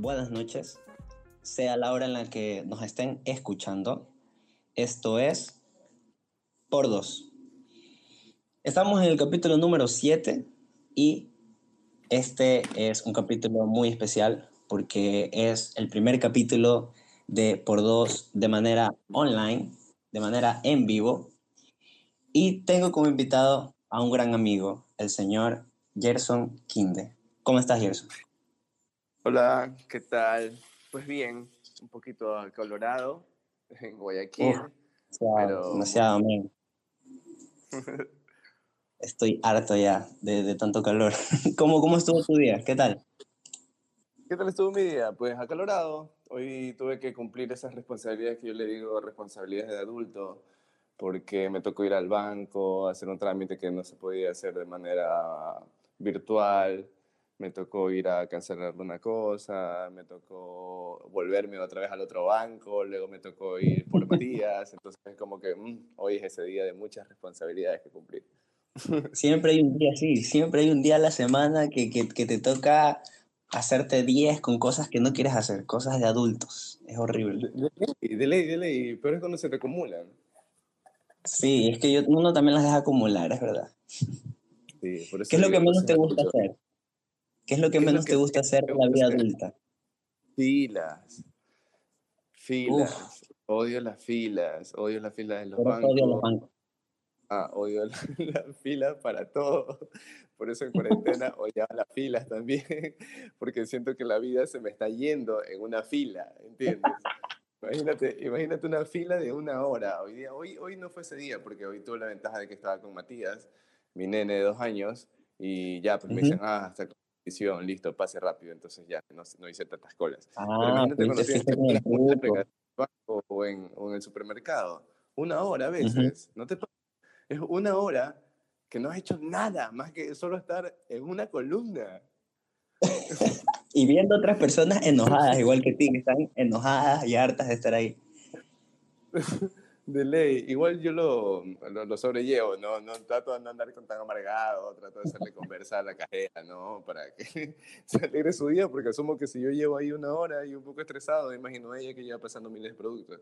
buenas noches, sea la hora en la que nos estén escuchando. Esto es Por Dos. Estamos en el capítulo número 7 y este es un capítulo muy especial porque es el primer capítulo de Por Dos de manera online, de manera en vivo. Y tengo como invitado a un gran amigo, el señor Gerson Kinde. ¿Cómo estás, Gerson? Hola, ¿qué tal? Pues bien, un poquito colorado en Guayaquil. demasiado, pero... demasiado, Estoy harto ya de, de tanto calor. ¿Cómo, ¿Cómo estuvo tu día? ¿Qué tal? ¿Qué tal estuvo mi día? Pues acalorado. Hoy tuve que cumplir esas responsabilidades que yo le digo responsabilidades de adulto, porque me tocó ir al banco, hacer un trámite que no se podía hacer de manera virtual me tocó ir a cancelar una cosa, me tocó volverme otra vez al otro banco, luego me tocó ir por Matías, entonces es como que mm, hoy es ese día de muchas responsabilidades que cumplir. Siempre hay un día así, siempre hay un día a la semana que, que, que te toca hacerte 10 con cosas que no quieres hacer, cosas de adultos, es horrible. De ley, de ley, pero es cuando se te acumulan. Sí, es que yo, uno también las deja acumular, es verdad. Sí, por eso ¿Qué es lo que menos te gusta hacer? ¿Qué es lo que menos te gusta hacer en la vida adulta? Filas. Filas. Odio las filas. Odio las filas de los bancos. Odio los bancos. Ah, odio las la filas para todo. Por eso en cuarentena odiaba las filas también, porque siento que la vida se me está yendo en una fila, ¿entiendes? Imagínate, imagínate una fila de una hora. Hoy, día, hoy, hoy no fue ese día, porque hoy tuve la ventaja de que estaba con Matías, mi nene de dos años, y ya, pues me dicen, ah, hasta listo, pase rápido, entonces ya no, no hice tantas colas. Ah, Pero imagínate o en, o en el supermercado, una hora a veces, no te es una hora que no has hecho nada más que solo estar en una columna. y viendo otras personas enojadas, igual que ti, que están enojadas y hartas de estar ahí. De ley, igual yo lo, lo, sobrellevo, ¿no? No trato de no andar con tan amargado, trato de hacerle conversar a la cajera, ¿no? Para que se alegre su día, porque asumo que si yo llevo ahí una hora y un poco estresado, imagino a ella que lleva pasando miles de productos.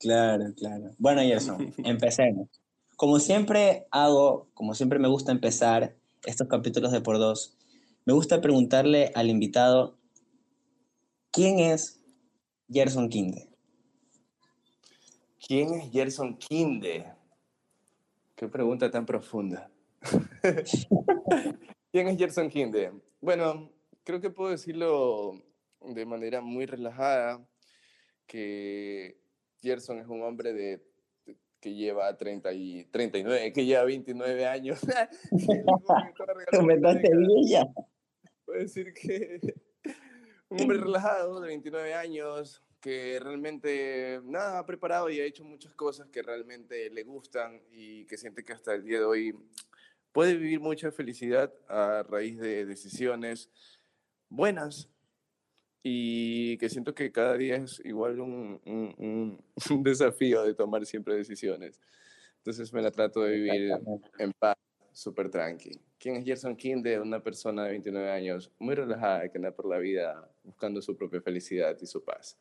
Claro, claro. Bueno, y eso, empecemos. Como siempre hago, como siempre me gusta empezar estos capítulos de por dos, me gusta preguntarle al invitado, ¿quién es Gerson Kinde? ¿Quién es Gerson Kinde? Qué pregunta tan profunda. ¿Quién es Gerson Kinde? Bueno, creo que puedo decirlo de manera muy relajada, que Gerson es un hombre de, que lleva 30 y, 39, que lleva 29 años. Puedo decir que un hombre relajado de 29 años, que realmente nada ha preparado y ha hecho muchas cosas que realmente le gustan y que siente que hasta el día de hoy puede vivir mucha felicidad a raíz de decisiones buenas y que siento que cada día es igual un, un, un desafío de tomar siempre decisiones. Entonces me la trato de vivir en paz, súper tranqui. ¿Quién es Gerson Kinde? Una persona de 29 años muy relajada que anda por la vida buscando su propia felicidad y su paz.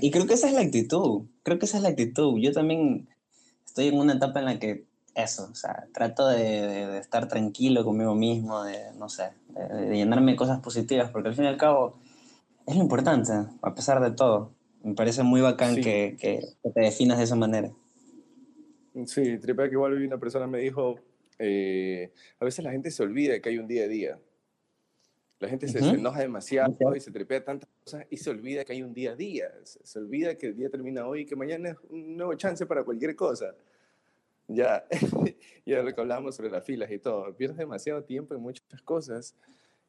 Y creo que esa es la actitud, creo que esa es la actitud. Yo también estoy en una etapa en la que eso, o sea, trato de, estar tranquilo conmigo mismo, de, no sé, de, llenarme de cosas positivas, porque al fin y al cabo es lo importante, a pesar de todo. Me parece muy bacán que, que, te definas de esa manera. Sí, tripa que igual una persona me dijo, eh, a veces la gente se olvida que hay un día a día. La gente se, enoja demasiado y se trepea tantas cosas y se olvida que hay un día a día. Se, olvida que el día termina hoy y que mañana es un nuevo chance para cualquier cosa. Ya, ya lo que hablábamos sobre las filas y todo. Pierdes demasiado tiempo en muchas cosas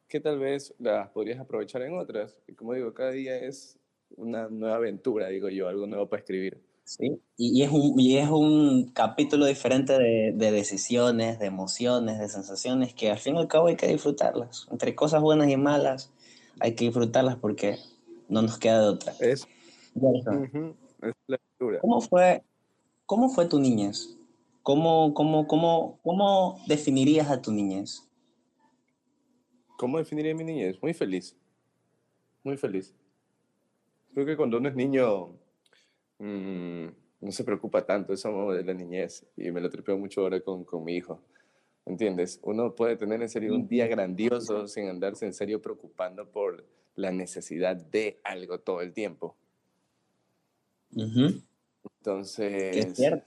que tal vez las podrías aprovechar en otras. Y como digo, cada día es una nueva aventura, digo yo, algo nuevo para escribir. Sí, y, es, un, y es un capítulo diferente de, de, decisiones, de emociones, de sensaciones que al fin y al cabo hay que disfrutarlas. Entre cosas buenas y malas hay que disfrutarlas porque no nos queda de otra. Es, es la ¿Cómo fue, ¿Cómo fue tu niñez? ¿Cómo, cómo, cómo, ¿Cómo definirías a tu niñez? ¿Cómo definiría mi niñez? Muy feliz. Muy feliz. Creo que cuando uno es niño mm, no se preocupa tanto eso de la niñez y me lo tripeo mucho ahora con, con mi hijo. ¿Entiendes? Uno puede tener en serio un día grandioso sin andarse en serio preocupando por la necesidad de algo todo el tiempo. Entonces, es cierto.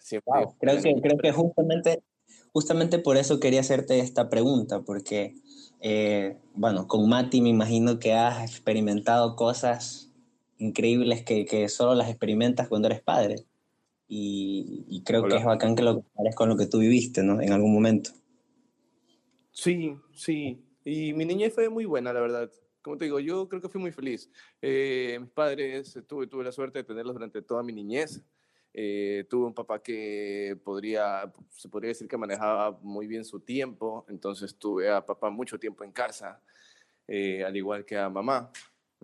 Creo, que, creo que justamente, justamente por eso quería hacerte esta pregunta, porque eh, bueno, con Mati me imagino que has experimentado cosas increíbles que, que solo las experimentas cuando eres padre. Y, creo que es bacán que lo compares con lo que tú viviste, ¿no? En algún momento. Sí, sí. Y mi niñez fue muy buena, la verdad. Como te digo, yo creo que fui muy feliz. Eh, mis padres, tuve, tuve la suerte de tenerlos durante toda mi niñez. Eh, tuve un papá que podría, se podría decir que manejaba muy bien su tiempo, entonces tuve a papá mucho tiempo en casa, eh, al igual que a mamá.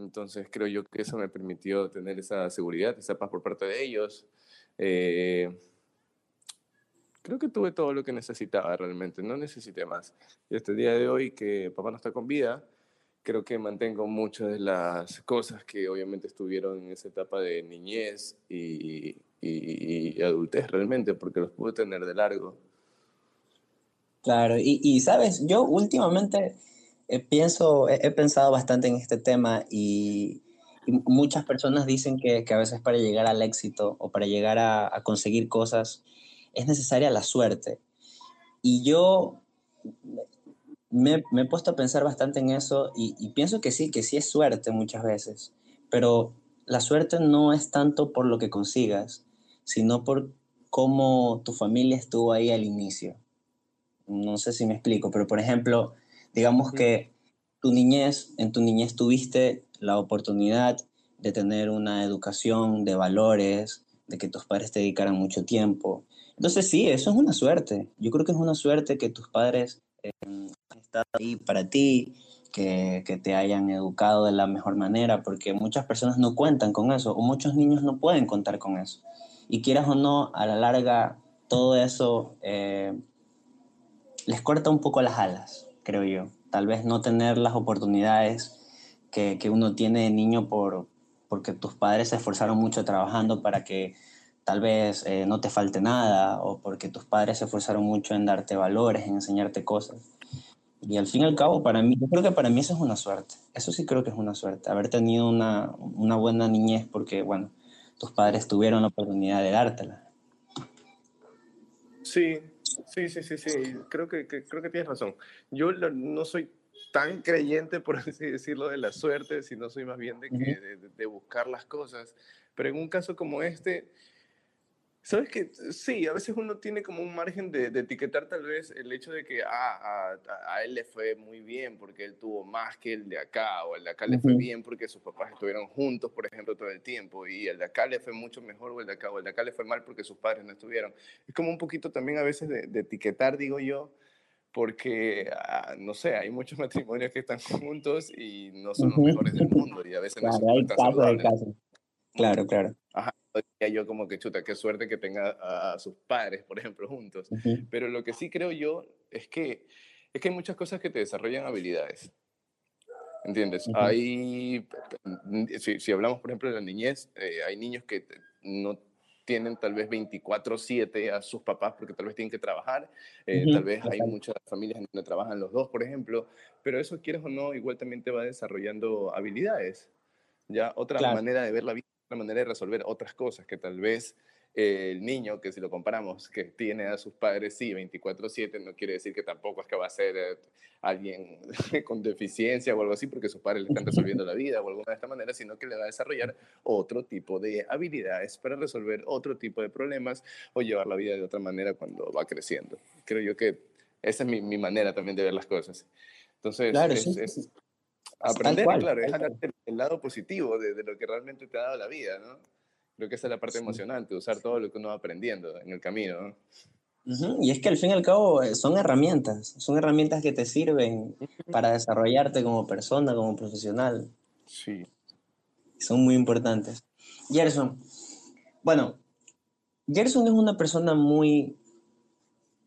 Entonces creo yo que eso me permitió tener esa seguridad, esa paz por parte de ellos. Eh, creo que tuve todo lo que necesitaba realmente, no necesité más. Y este día de hoy que papá no está con vida, creo que mantengo muchas de las cosas que obviamente estuvieron en esa etapa de niñez y, y, adultez realmente, porque los pude tener de largo. Claro, y, y sabes, yo últimamente pienso, he, pensado bastante en este tema y, muchas personas dicen que, que, a veces para llegar al éxito o para llegar a, conseguir cosas es necesaria la suerte. Y yo me, me, he puesto a pensar bastante en eso y, y, pienso que sí, que sí es suerte muchas veces, pero la suerte no es tanto por lo que consigas, sino por cómo tu familia estuvo ahí al inicio. No sé si me explico, pero por ejemplo, digamos que tu niñez, en tu niñez tuviste la oportunidad de tener una educación de valores, de que tus padres te dedicaran mucho tiempo. Entonces sí, eso es una suerte. Yo creo que es una suerte que tus padres eh, han estado ahí para ti, que, que, te hayan educado de la mejor manera, porque muchas personas no cuentan con eso, o muchos niños no pueden contar con eso. Y quieras o no, a la larga, todo eso eh, les corta un poco las alas, creo yo. Tal vez no tener las oportunidades que, que uno tiene de niño por, porque tus padres se esforzaron mucho trabajando para que tal vez eh, no te falte nada o porque tus padres se esforzaron mucho en darte valores, en enseñarte cosas. Y al fin y al cabo, para mí, yo creo que para mí eso es una suerte. Eso sí creo que es una suerte, haber tenido una, una buena niñez porque, bueno, tus padres tuvieron la oportunidad de dártela. Sí, sí, sí, sí, sí. Creo que, creo que tienes razón. Yo no soy tan creyente, por así decirlo, de la suerte, sino soy más bien de, que, de buscar las cosas. Pero en un caso como este, Sabes que sí, a veces uno tiene como un margen de, etiquetar tal vez el hecho de que ah, a, él le fue muy bien porque él tuvo más que el de acá, o el de acá le fue bien porque sus papás estuvieron juntos, por ejemplo, todo el tiempo, y el de acá le fue mucho mejor, o el de acá, o el de acá le fue mal porque sus padres no estuvieron. Es como un poquito también a veces de, etiquetar, digo yo, porque, ah, no sé, hay muchos matrimonios que están juntos y no son los mejores del mundo, y a veces no son tan Claro, claro. Ajá yo como que chuta, qué suerte que tenga a, sus padres, por ejemplo, juntos. Pero lo que sí creo yo es que, es que hay muchas cosas que te desarrollan habilidades. ¿Entiendes? Hay, si, si, hablamos, por ejemplo, de la niñez, eh, hay niños que no tienen tal vez 24/7 a sus papás porque tal vez tienen que trabajar, eh, tal vez hay muchas familias donde trabajan los dos, por ejemplo, pero eso quieres o no, igual también te va desarrollando habilidades, ya otra manera de ver la vida una manera de resolver otras cosas que tal vez eh, el niño, que si lo comparamos, que tiene a sus padres, sí, 24/7, no quiere decir que tampoco es que va a ser eh, alguien con deficiencia o algo así, porque sus padres le están resolviendo la vida o alguna de esta manera, sino que le va a desarrollar otro tipo de habilidades para resolver otro tipo de problemas o llevar la vida de otra manera cuando va creciendo. Creo yo que esa es mi, mi manera también de ver las cosas. Entonces, es, Aprender, claro, es el lado positivo de, lo que realmente te ha dado la vida, ¿no? Creo que esa es la parte emocionante, usar todo lo que uno va aprendiendo en el camino, ¿no? Y es que al fin y al cabo eh, son herramientas, son herramientas que te sirven para desarrollarte como persona, como profesional. Sí. Son muy importantes. Gerson, bueno, Gerson es una persona muy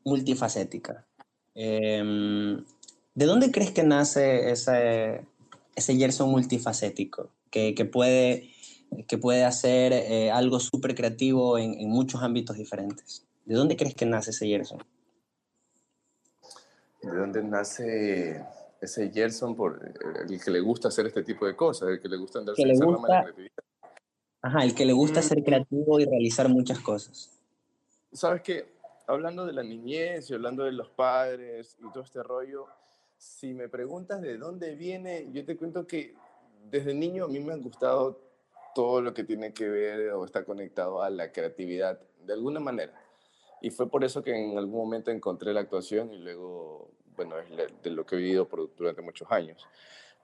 multifacética. Eh, ¿De dónde crees que nace ese, ese Gerson multifacético que, que puede, que puede hacer eh, algo súper creativo en, en, muchos ámbitos diferentes? ¿De dónde crees que nace ese Gerson? ¿De dónde nace ese Gerson por el que le gusta hacer este tipo de cosas, el que le gusta rama de creatividad? Ajá, el que le gusta mm. ser creativo y realizar muchas cosas. Sabes que hablando de la niñez y hablando de los padres y todo este rollo, si me preguntas de dónde viene, yo te cuento que desde niño a mí me ha gustado todo lo que tiene que ver o está conectado a la creatividad, de alguna manera. Y fue por eso que en algún momento encontré la actuación y luego, bueno, es de lo que he vivido por, durante muchos años.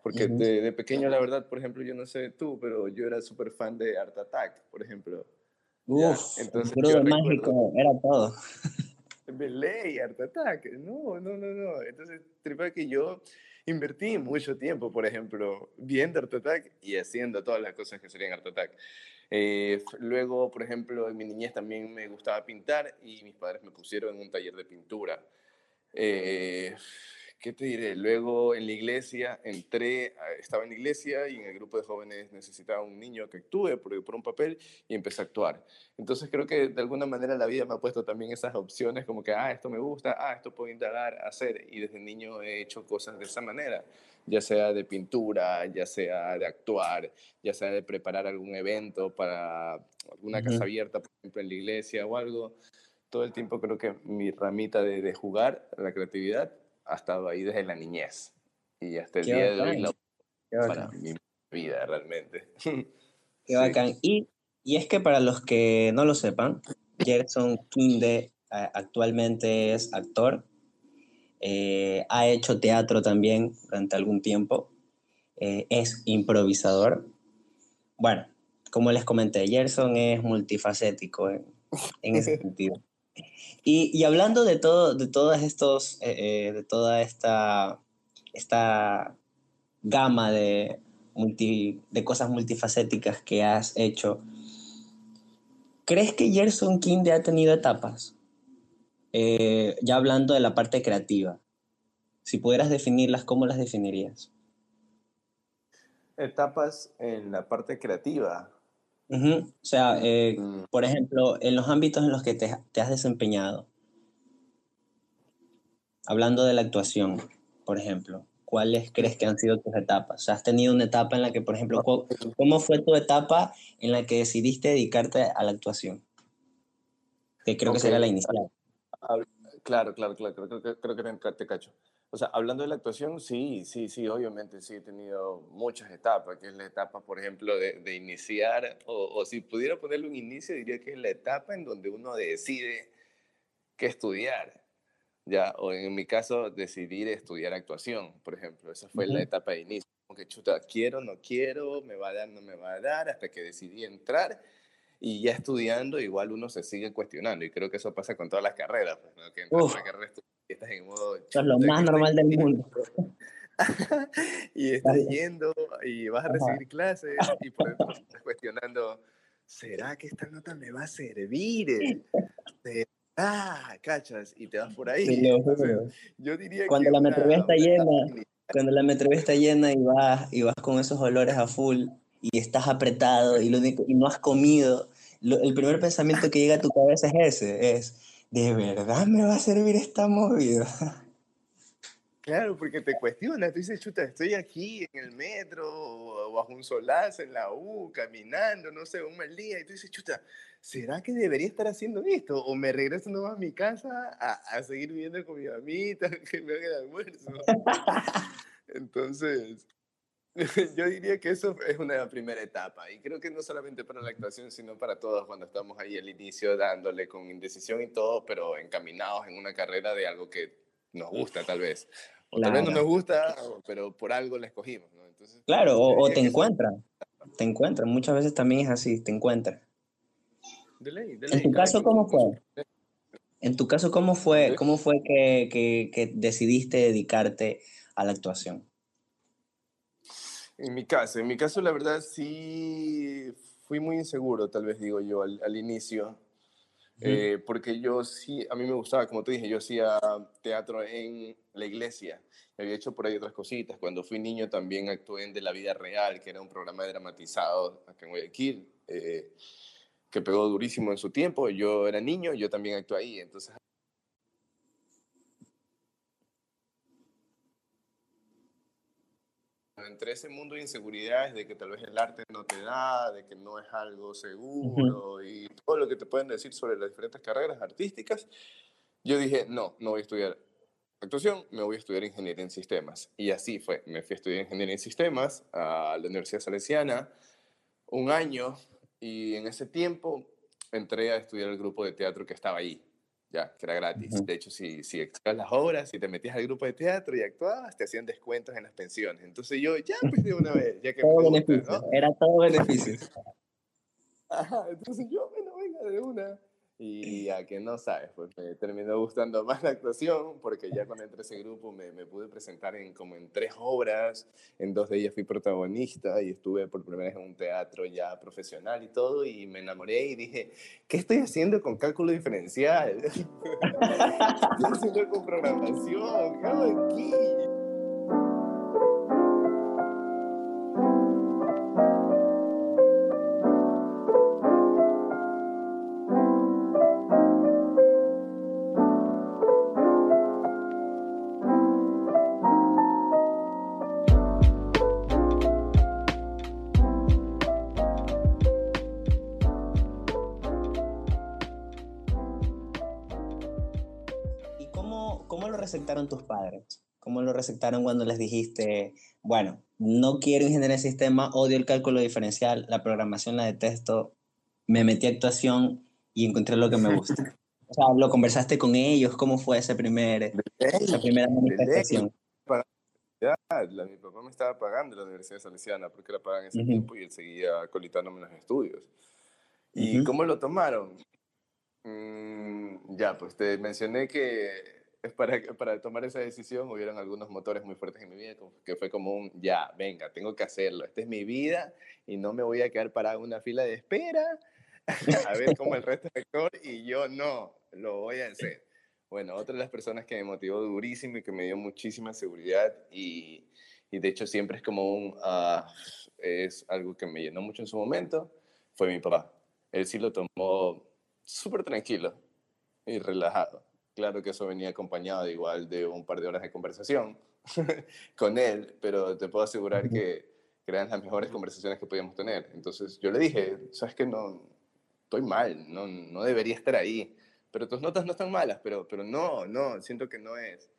Porque de, pequeño, la verdad, por ejemplo, yo no sé tú, pero yo era súper fan de Art Attack, por ejemplo. Uf, entonces, el mágico, era todo. de ley, Art Attack. No, no, no, no. Entonces, tripa que yo invertí mucho tiempo, por ejemplo, viendo Art Attack y haciendo todas las cosas que serían Art Attack. Eh, luego, por ejemplo, en mi niñez también me gustaba pintar y mis padres me pusieron en un taller de pintura. Eh, ¿qué te diré? Luego en la iglesia entré, estaba en la iglesia y en el grupo de jóvenes necesitaba un niño que actúe por, por, un papel y empecé a actuar. Entonces creo que de alguna manera la vida me ha puesto también esas opciones como que, ah, esto me gusta, ah, esto puedo indagar, hacer. Y desde niño he hecho cosas de esa manera, ya sea de pintura, ya sea de actuar, ya sea de preparar algún evento para alguna casa abierta, por ejemplo, en la iglesia o algo todo el tiempo creo que mi ramita de, de, jugar, la creatividad, ha estado ahí desde la niñez y hasta el día de hoy para mi vida realmente. Qué bacán. Y, y, es que para los que no lo sepan, Gerson Kinde actualmente es actor, eh, ha hecho teatro también durante algún tiempo, eh, es improvisador. Bueno, como les comenté, Gerson es multifacético en, en ese sentido. Y, hablando de todo, de todos estos, eh, eh, de toda esta, esta gama de, de cosas multifacéticas que has hecho, ¿crees que Gerson King ha tenido etapas? Eh, ya hablando de la parte creativa, si pudieras definirlas, ¿cómo las definirías? Etapas en la parte creativa. O sea, eh, mm. por ejemplo, en los ámbitos en los que te, has desempeñado, hablando de la actuación, por ejemplo, ¿cuáles crees que han sido tus etapas? O sea, has tenido una etapa en la que, por ejemplo, ¿cómo fue tu etapa en la que decidiste dedicarte a la actuación? Que creo que sería la inicial. Claro, claro, claro, creo, creo, creo que te cacho. O sea, hablando de la actuación, sí, sí, sí, obviamente sí he tenido muchas etapas, que es la etapa, por ejemplo, de, de iniciar, o, o, si pudiera ponerle un inicio, diría que es la etapa en donde uno decide qué estudiar, ya, o en mi caso, decidir estudiar actuación, por ejemplo, esa fue la etapa de inicio, como que chuta, quiero, no quiero, me va a dar, no me va a dar, hasta que decidí entrar, y ya estudiando, igual uno se sigue cuestionando, y creo que eso pasa con todas las carreras, pues, ¿no? que entras a carrera estás en modo... Eso es lo más normal del mundo. y estás yendo y vas a recibir clases y por eso estás cuestionando, ¿será que esta nota me va a servir? Ah, cachas, y te vas por ahí. yo diría cuando la metro está llena, cuando la metro está llena y vas, y vas con esos olores a full y estás apretado y, lo único, y no has comido, el primer pensamiento que llega a tu cabeza es ese, es ¿de verdad me va a servir esta movida? Claro, porque te cuestionas, tú dices, chuta, estoy aquí en el metro, o bajo un solazo en la U, caminando, no sé, un mal día, y tú dices, chuta, ¿será que debería estar haciendo esto? ¿O me regreso nuevo a mi casa a, a seguir viviendo con mi mamita, que me haga el almuerzo? Entonces, Yo diría que eso es una primera etapa y creo que no solamente para la actuación, sino para todos cuando estamos ahí al inicio dándole con indecisión y todo, pero encaminados en una carrera de algo que nos gusta tal vez. O tal vez no nos gusta, pero por algo la escogimos. ¿no? Entonces, claro, o, te encuentran, te encuentran, muchas veces también es así, te encuentran. De ley, de ley, ¿En tu caso cómo fue? En tu caso, ¿cómo fue, cómo fue que, que, que decidiste dedicarte a la actuación? En mi caso, en mi caso la verdad sí fui muy inseguro, tal vez digo yo, al, inicio. Eh, porque yo sí, a mí me gustaba, como te dije, yo hacía teatro en la iglesia. Había hecho por ahí otras cositas. Cuando fui niño también actué en De la Vida Real, que era un programa dramatizado acá en Guayaquil, eh, que pegó durísimo en su tiempo. Yo era niño, yo también actué ahí. Entonces entre ese mundo de inseguridades de que tal vez el arte no te da, de que no es algo seguro y todo lo que te pueden decir sobre las diferentes carreras artísticas, yo dije, no, no voy a estudiar actuación, me voy a estudiar ingeniería en sistemas. Y así fue, me fui a estudiar ingeniería en sistemas a la Universidad Salesiana un año y en ese tiempo entré a estudiar el grupo de teatro que estaba ahí ya, que era gratis. De hecho, si, si las obras, si te metías al grupo de teatro y actuabas, te hacían descuentos en las pensiones. Entonces yo, ya, pues de una vez, ya que... todo beneficio, era todo beneficio. Ajá, entonces yo, bueno, venga, de una. Y a que no sabes, pues me terminó gustando más la actuación, porque ya cuando entré a ese grupo me, me, pude presentar en como en tres obras, en dos de ellas fui protagonista y estuve por primera vez en un teatro ya profesional y todo, y me enamoré y dije, ¿qué estoy haciendo con cálculo diferencial? ¿Qué estoy haciendo con programación? ¿Qué hago aquí? Recetaron tus padres? ¿Cómo lo recetaron cuando les dijiste, bueno, no quiero ingeniería de sistema, odio el cálculo diferencial, la programación la detesto, me metí a actuación y encontré lo que me gusta? o sea, ¿lo conversaste con ellos? ¿Cómo fue ese primer, esa primera manifestación? mi papá me estaba pagando la Universidad Salesiana porque la pagan en ese tiempo y él seguía colitándome los estudios. ¿Y cómo lo tomaron? Mm, ya, pues te mencioné que para, para tomar esa decisión hubieron algunos motores muy fuertes en mi vida, que fue como un, ya, venga, tengo que hacerlo, esta es mi vida y no me voy a quedar parado en una fila de espera a ver cómo el resto es actor y yo no, lo voy a hacer. Bueno, otra de las personas que me motivó durísimo y que me dio muchísima seguridad y, y de hecho siempre es como un, ah, es algo que me llenó mucho en su momento, fue mi papá. Él sí lo tomó súper tranquilo y relajado Claro que eso venía acompañado de igual de un par de horas de conversación con él, pero te puedo asegurar que, eran las mejores conversaciones que podíamos tener. Entonces yo le dije, sabes que no, estoy mal, no, no debería estar ahí, pero tus notas no están malas, pero, pero no, no, siento que no es.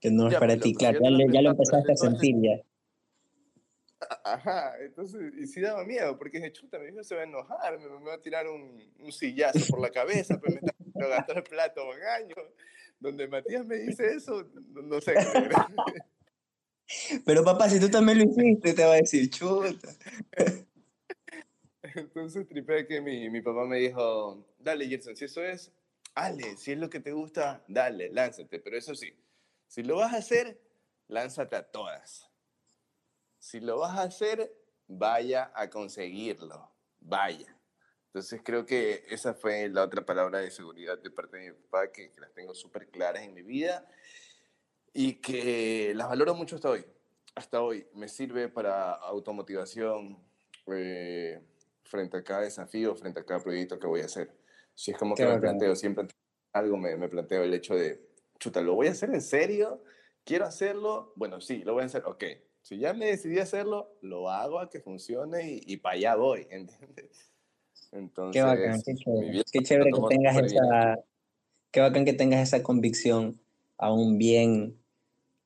Que no es para ti, claro, ya, lo empezaste a sentir ya. Ajá, entonces, y sí daba miedo, porque dije, chuta, mi hijo se va a enojar, me, va a tirar un, un, sillazo por la cabeza, pero me está gastando el plato un año. Donde Matías me dice eso, no, sé. pero papá, si tú también lo hiciste, te va a decir, chuta. Entonces tripé que mi, mi papá me dijo, dale, Gerson, si eso es, dale, si es lo que te gusta, dale, lánzate. Pero eso sí, si lo vas a hacer, lánzate a todas si lo vas a hacer, vaya a conseguirlo, vaya. Entonces creo que esa fue la otra palabra de seguridad de parte de mi papá, que, las tengo súper claras en mi vida y que las valoro mucho hasta hoy. Hasta hoy me sirve para automotivación eh, frente a cada desafío, frente a cada proyecto que voy a hacer. Si es como que me planteo, siempre algo me, me planteo el hecho de, chuta, ¿lo voy a hacer en serio? ¿Quiero hacerlo? Bueno, sí, lo voy a hacer, ok si ya me decidí a hacerlo, lo hago a que funcione y, y para allá voy, ¿entiendes? Entonces, qué bacán, qué chévere, que tengas esa, qué bacán que tengas esa convicción aún bien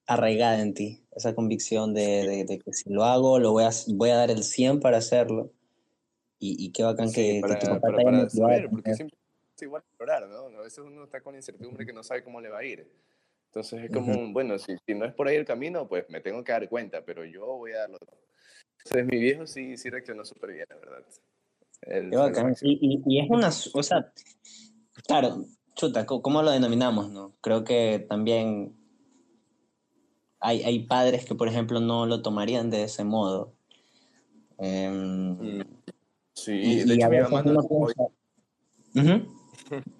arraigada en ti, esa convicción de, de, que si lo hago, lo voy a, voy a dar el 100 para hacerlo. Y, y qué bacán que, que, tu papá para, para saber, porque siempre es igual explorar, ¿no? A veces uno está con incertidumbre que no sabe cómo le va a ir. Entonces es como, bueno, si, si, no es por ahí el camino, pues me tengo que dar cuenta, pero yo voy a darlo todo. Entonces mi viejo sí, sí reaccionó súper bien, la verdad. Qué bacán. Y, y, es una, o sea, claro, chuta, ¿cómo lo denominamos, no? Creo que también hay, hay padres que, por ejemplo, no lo tomarían de ese modo. Eh, sí, de hecho mi mamá no...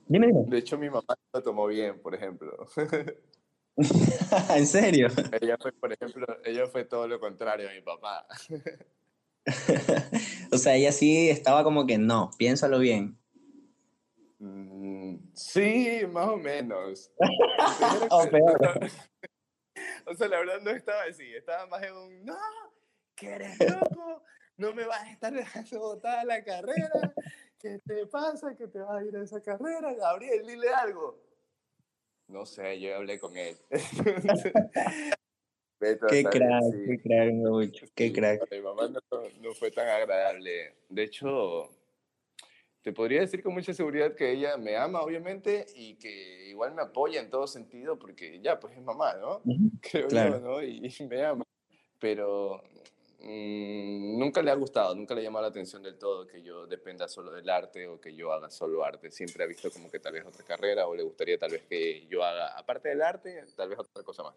Dime, dime. De hecho, mi mamá lo tomó bien, por ejemplo. ¿En serio? Ella fue, por ejemplo, ella fue todo lo contrario a mi papá. o sea, ella sí estaba como que no, piénsalo bien. Mm, sí, más o menos. o peor. o sea, la verdad no estaba así, estaba más en un, no, que eres loco, no me vas a estar dejando botada la carrera, ¿qué te pasa? que te vas a ir a esa carrera? Gabriel, dile algo. No sé, yo hablé con él. qué crack, qué crack, mucho, qué crack. Mi mamá no, fue tan agradable. De hecho, te podría decir con mucha seguridad que ella me ama, obviamente, y que igual me apoya en todo sentido, porque ya, pues es mamá, ¿no? Creo claro. ¿no? Y, me ama. Pero mm, nunca le ha gustado, nunca le ha llamado la atención del todo que yo dependa solo del arte o que yo haga solo arte. Siempre ha visto como que tal vez otra carrera o le gustaría tal vez que yo haga, aparte del arte, tal vez otra cosa más.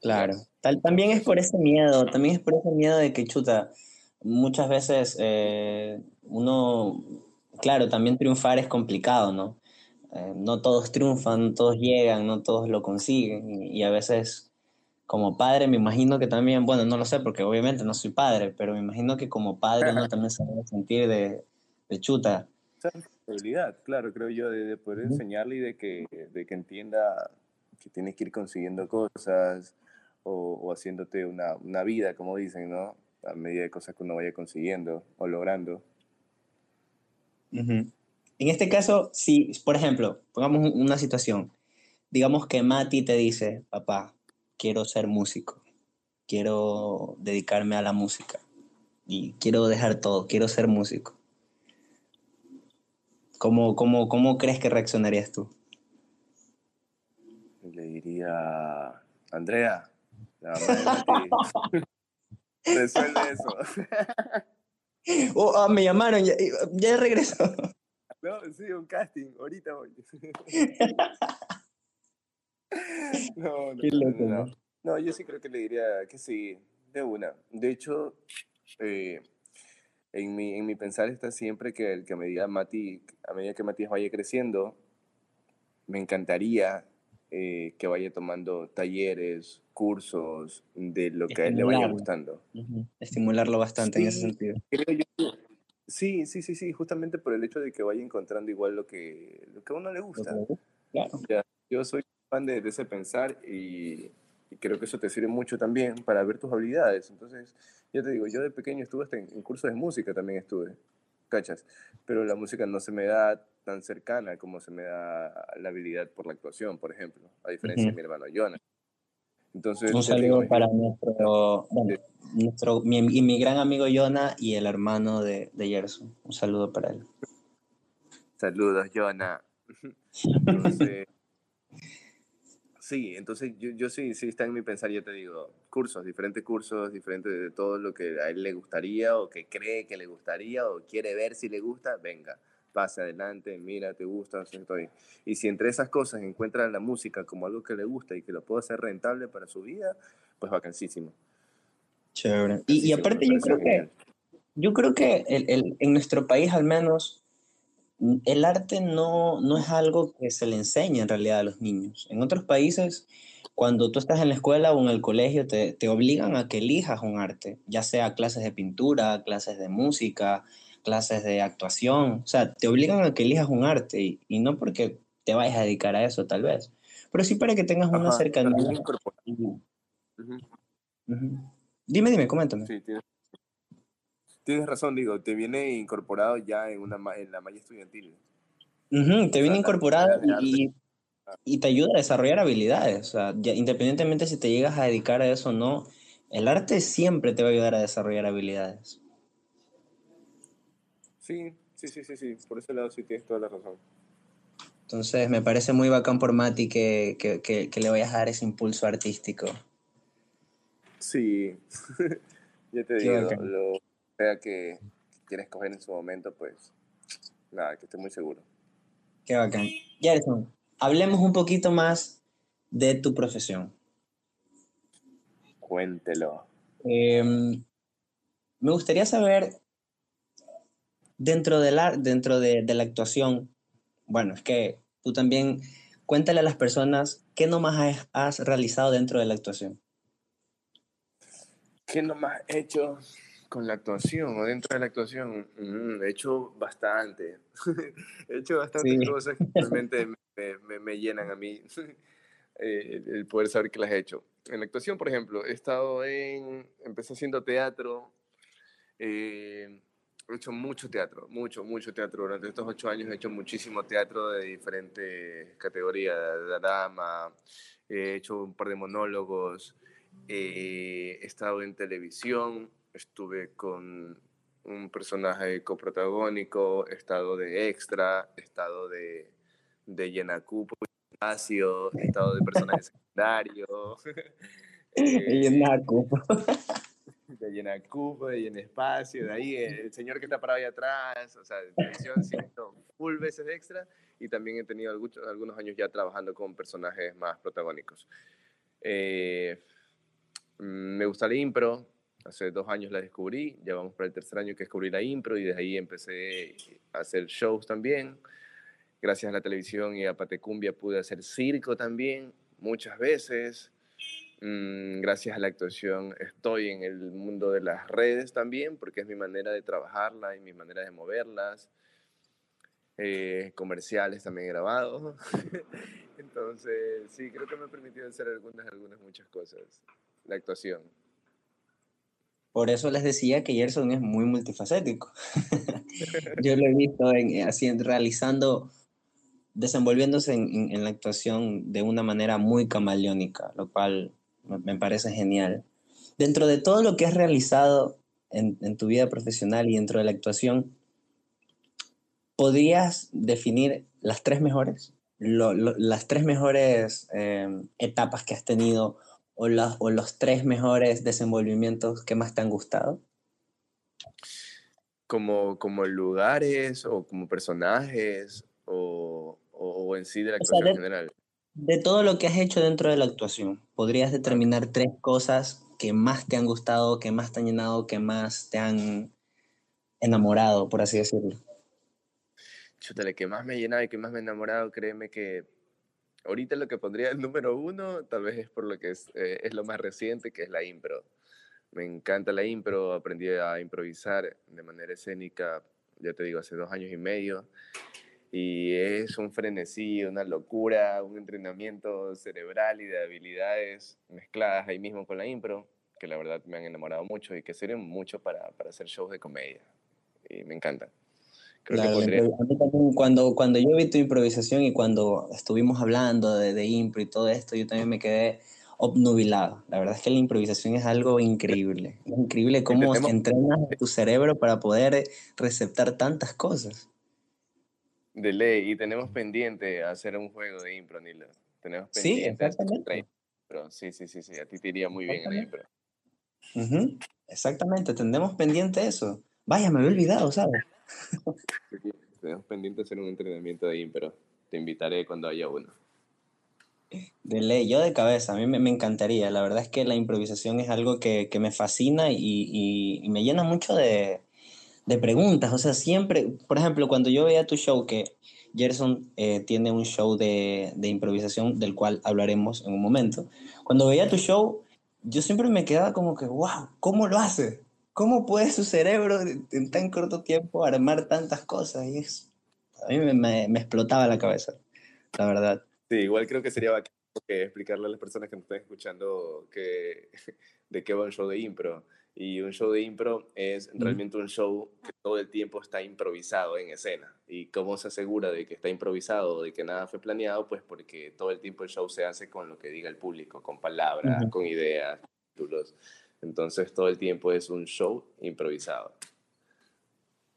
Claro, Tal, también es por ese miedo, también es por ese miedo de que, chuta, muchas veces eh, uno, claro, también triunfar es complicado, ¿no? Eh, no todos triunfan, todos llegan, no todos lo consiguen y, a veces como padre me imagino que también, bueno, no lo sé porque obviamente no soy padre, pero me imagino que como padre uno también se debe sentir de, de chuta. Esa responsabilidad, claro, creo yo, de, poder enseñarle y de que, de que entienda que tienes que ir consiguiendo cosas, o, haciéndote una, una, vida, como dicen, ¿no? A medida de cosas que uno vaya consiguiendo o logrando. En este caso, si, por ejemplo, pongamos una situación, digamos que Mati te dice, papá, quiero ser músico, quiero dedicarme a la música y quiero dejar todo, quiero ser músico. ¿Cómo, cómo, cómo crees que reaccionarías tú? Le diría, Andrea, Resuelve eso. Oh, ah, me llamaron, ya, ya regresó. No, sí, un casting, ahorita voy. no, no, no, yo sí creo que le diría que sí, de una. De hecho, eh, en, mi, en mi pensar está siempre que el que me diga Mati, a medida que Matías vaya creciendo, me encantaría eh, que vaya tomando talleres, cursos de lo que le vaya gustando. Estimularlo bastante en ese sentido. sí, sí, sí, sí, justamente por el hecho de que vaya encontrando igual lo que, lo que a uno le gusta. yo soy fan de, ese pensar y, creo que eso te sirve mucho también para ver tus habilidades. Entonces, ya te digo, yo de pequeño estuve hasta en, en cursos de música también estuve, ¿cachas? Pero la música no se me da tan cercana como se me da la habilidad por la actuación, por ejemplo, a diferencia de mi hermano Jonah. Entonces, un saludo para nuestro, nuestro mi, y mi gran amigo Jonah y el hermano de, de Gerson. Un saludo para él. Saludos, Jonah. sí, entonces yo, yo, sí, sí está en mi pensar, yo te digo, cursos, diferentes cursos, diferentes de todo lo que a él le gustaría o que cree que le gustaría o quiere ver si le gusta, venga pase adelante, mira, te gusta, estoy. Y si entre esas cosas encuentra la música como algo que le gusta y que lo puede hacer rentable para su vida, pues vacancísimo. Chévere. Y, aparte yo creo que, yo creo que el, en nuestro país al menos, el arte no, no es algo que se le enseña en realidad a los niños. En otros países, cuando tú estás en la escuela o en el colegio, te, te obligan a que elijas un arte, ya sea clases de pintura, clases de música, clases de actuación, o sea, te obligan a que elijas un arte y, no porque te vayas a dedicar a eso tal vez, pero sí para que tengas una cercanía. Dime, dime, coméntame. Sí, tienes, razón, digo, te viene incorporado ya en, una, en la malla estudiantil. te viene incorporado y, y, te ayuda a desarrollar habilidades, o sea, independientemente si te llegas a dedicar a eso o no, el arte siempre te va a ayudar a desarrollar habilidades. Sí, sí, sí, sí, sí, por ese lado sí tienes toda la razón. Entonces me parece muy bacán por Mati que, le vayas a dar ese impulso artístico. Sí, ya te digo, lo sea que quieres coger en su momento, pues nada, que esté muy seguro. Qué bacán. Gerson, hablemos un poquito más de tu profesión. Cuéntelo. Em, me gustaría saber dentro de la, dentro de, la actuación, bueno, es que tú también cuéntale a las personas qué nomás has, realizado dentro de la actuación. ¿Qué nomás he hecho con la actuación o dentro de la actuación? Mm, he hecho bastante. he hecho bastantes cosas que realmente me, me, llenan a mí eh, el poder saber que las he hecho. En la actuación, por ejemplo, he estado en, empecé haciendo teatro, eh, he hecho mucho teatro, mucho, mucho teatro. Durante estos ocho años he hecho muchísimo teatro de diferentes categorías, de drama, he hecho un par de monólogos, eh, he estado en televisión, estuve con un personaje coprotagónico, he estado de extra, he estado de, de Yenacupo, espacio, he estado de personaje secundario. eh, de llenar cupo, de llenar espacio, de ahí el señor que está parado ahí atrás, o sea, de televisión, siento full veces extra y también he tenido algunos años ya trabajando con personajes más protagónicos. Eh, me gusta la impro, hace dos años la descubrí, ya vamos para el tercer año que descubrí la impro y desde ahí empecé a hacer shows también. Gracias a la televisión y a Patecumbia pude hacer circo también muchas veces. Mm, gracias a la actuación estoy en el mundo de las redes también, porque es mi manera de trabajarla y mi manera de moverlas. Eh, comerciales también grabados. Entonces, sí, creo que me ha permitido hacer algunas, algunas, muchas cosas. La actuación. Por eso les decía que Gerson es muy multifacético. Yo lo he visto en, haciendo, realizando, desenvolviéndose en, en, la actuación de una manera muy camaleónica, lo cual me parece genial. Dentro de todo lo que has realizado en, tu vida profesional y dentro de la actuación, ¿podrías definir las tres mejores? las tres mejores em, etapas que has tenido o, o los tres mejores desenvolvimientos que más te han gustado? Como, como lugares o como personajes o, o, en sí de la actuación en general. De todo lo que has hecho dentro de la actuación, ¿podrías determinar tres cosas que más te han gustado, que más te han llenado, que más te han enamorado, por así decirlo? Chutale, que más me ha llenado y que más me ha enamorado, créeme que ahorita lo que pondría el número uno, tal vez es por lo que es, eh, es lo más reciente, que es la impro. Me encanta la impro, aprendí a improvisar de manera escénica, ya te digo, hace dos años y medio y es un frenesí, una locura, un entrenamiento cerebral y de habilidades mezcladas ahí mismo con la impro, que la verdad me han enamorado mucho y que sirven mucho para, para hacer shows de comedia. Y me encantan. cuando, cuando yo vi tu improvisación y cuando estuvimos hablando de, de impro y todo esto, yo también me quedé obnubilado. La verdad es que la improvisación es algo increíble. Es increíble cómo entrenas tu cerebro para poder receptar tantas cosas. De ley, y tenemos pendiente hacer un juego de impro, Nilo. Tenemos pendiente sí, exactamente. Sí, sí, sí, sí, a ti te iría muy bien en impro. Exactamente, tenemos pendiente eso. Vaya, me había olvidado, ¿sabes? tenemos pendiente hacer un entrenamiento de impro. Te invitaré cuando haya uno. De ley, yo de cabeza, a mí me, encantaría. La verdad es que la improvisación es algo que, me fascina y, y me llena mucho de, de preguntas. O sea, siempre, por ejemplo, cuando yo veía tu show, que Gerson eh, tiene un show de, de, improvisación del cual hablaremos en un momento. Cuando veía tu show, yo siempre me quedaba como que, wow, ¿cómo lo hace? ¿Cómo puede su cerebro en tan corto tiempo armar tantas cosas? Y es, a mí me, me, explotaba la cabeza, la verdad. Sí, igual creo que sería bacán que explicarle a las personas que nos están escuchando que, de qué va un show de impro. Y un show de impro es realmente un show que todo el tiempo está improvisado en escena. ¿Y cómo se asegura de que está improvisado, de que nada fue planeado? Pues porque todo el tiempo el show se hace con lo que diga el público, con palabras, con ideas, títulos. Entonces todo el tiempo es un show improvisado.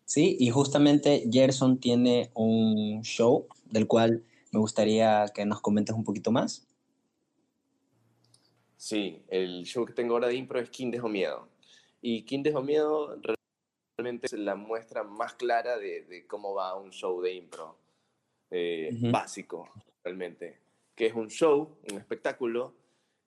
Sí, y justamente Gerson tiene un show del cual me gustaría que nos comentes un poquito más. Sí, el show que tengo ahora de impro es King o Miedo. Y King o Miedo realmente es la muestra más clara de, cómo va un show de impro eh, básico, realmente. Que es un show, un espectáculo,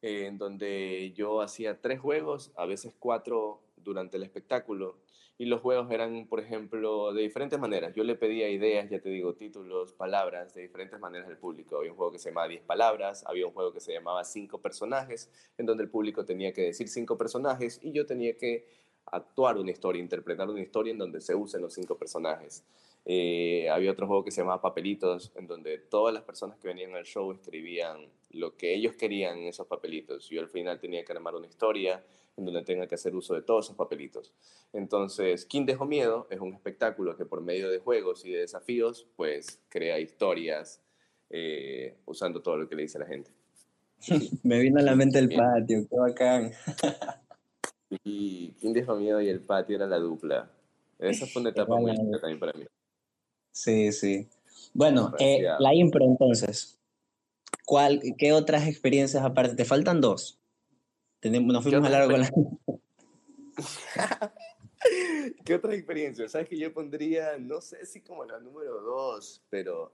eh, en donde yo hacía tres juegos, a veces cuatro durante el espectáculo y los juegos eran, por ejemplo, de diferentes maneras. Yo le pedía ideas, ya te digo, títulos, palabras, de diferentes maneras al público. Había un juego que se llamaba 10 palabras, había un juego que se llamaba 5 personajes, en donde el público tenía que decir 5 personajes y yo tenía que actuar una historia, interpretar una historia en donde se usen los 5 personajes. Eh, había otro juego que se llamaba Papelitos, en donde todas las personas que venían al show escribían lo que ellos querían en esos papelitos. Yo al final tenía que armar una historia en donde tenga que hacer uso de todos esos papelitos. Entonces, ¿Quién dejó miedo? Es un espectáculo que por medio de juegos y de desafíos, pues crea historias eh, usando todo lo que le dice la gente. Me vino a la mente el patio, qué bacán. y ¿Quién dejó miedo? y el patio era la dupla. Esa fue una etapa muy linda también para mí. Sí, sí. Bueno, eh, la impro entonces. ¿Cuál, ¿Qué otras experiencias aparte? Te faltan dos. Tenemos, nos fuimos a largo con la... ¿Qué otras experiencias? Sabes que yo pondría, no sé si como la número dos, pero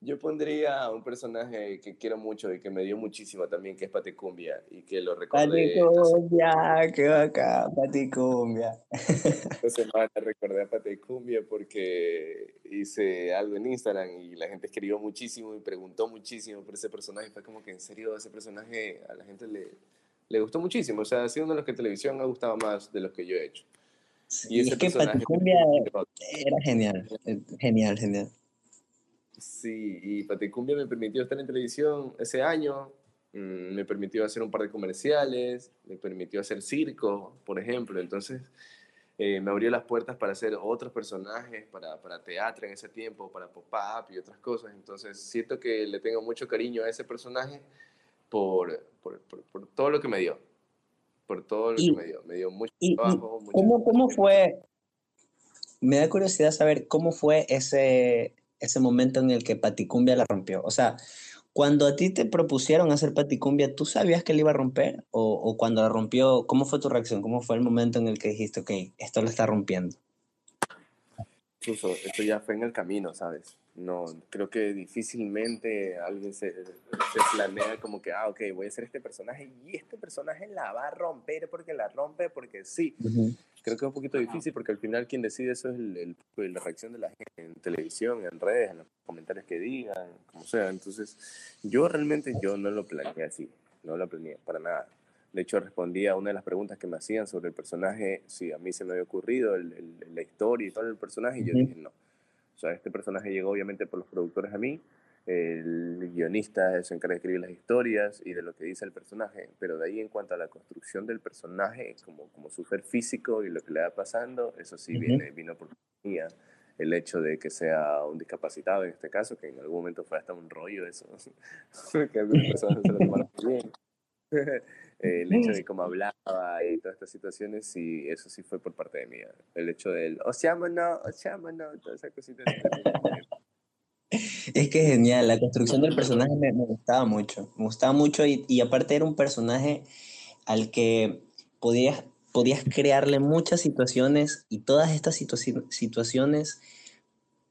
yo pondría un personaje que quiero mucho y que me dio muchísimo también, que es Paticumbia, y que lo recordé. Paticumbia, qué bacán, Paticumbia. Esta semana recordé a Paticumbia porque hice algo en Instagram y la gente escribió muchísimo y preguntó muchísimo por ese personaje. Fue como que en serio ese personaje a la gente le, le gustó muchísimo. O sea, ha sido uno de los que en televisión ha gustado más de los que yo he hecho. y ese es que Paticumbia era genial, genial, genial. Sí, y Paticumbia me permitió estar en televisión ese año, mm, me permitió hacer un par de comerciales, me permitió hacer circo, por ejemplo. Entonces, eh, me abrió las puertas para hacer otros personajes, para, para teatro en ese tiempo, para pop-up y otras cosas. Entonces, siento que le tengo mucho cariño a ese personaje por, por, por, todo lo que me dio. Por todo lo que me dio. Me dio mucho trabajo. ¿cómo, ¿Cómo fue? Me da curiosidad saber cómo fue ese ese momento en el que Paticumbia la rompió? O sea, cuando a ti te propusieron hacer Paticumbia, ¿tú sabías que le iba a romper? O, o, cuando la rompió, ¿cómo fue tu reacción? ¿Cómo fue el momento en el que dijiste, ok, esto lo está rompiendo? Incluso, esto ya fue en el camino, ¿sabes? No, creo que difícilmente alguien se, se, planea como que, ah, ok, voy a hacer este personaje y este personaje la va a romper porque la rompe, porque sí. Creo que es un poquito difícil porque al final quien decide eso es el, la reacción de la gente en televisión, en redes, en los comentarios que digan, como sea. Entonces, yo realmente yo no lo planeé así, no lo planeé para nada. De hecho, respondí a una de las preguntas que me hacían sobre el personaje, si a mí se me había ocurrido la historia y todo el personaje, y yo dije no o sea, este personaje llegó obviamente por los productores a mí, el guionista se encarga de escribir las historias y de lo que dice el personaje, pero de ahí en cuanto a la construcción del personaje, como, como súper físico y lo que le va pasando, eso sí viene, vino por mía. El hecho de que sea un discapacitado en este caso, que en algún momento fue hasta un rollo eso, que algunas personas se lo tomaron bien. el hecho de cómo hablaba y todas estas situaciones, y eso sí fue por parte de mí. El hecho del, o sea, no, o sea, no, toda esa cosita. Es que genial, la construcción del personaje me, gustaba mucho, me gustaba mucho y, y, aparte era un personaje al que podías, podías crearle muchas situaciones y todas estas situaciones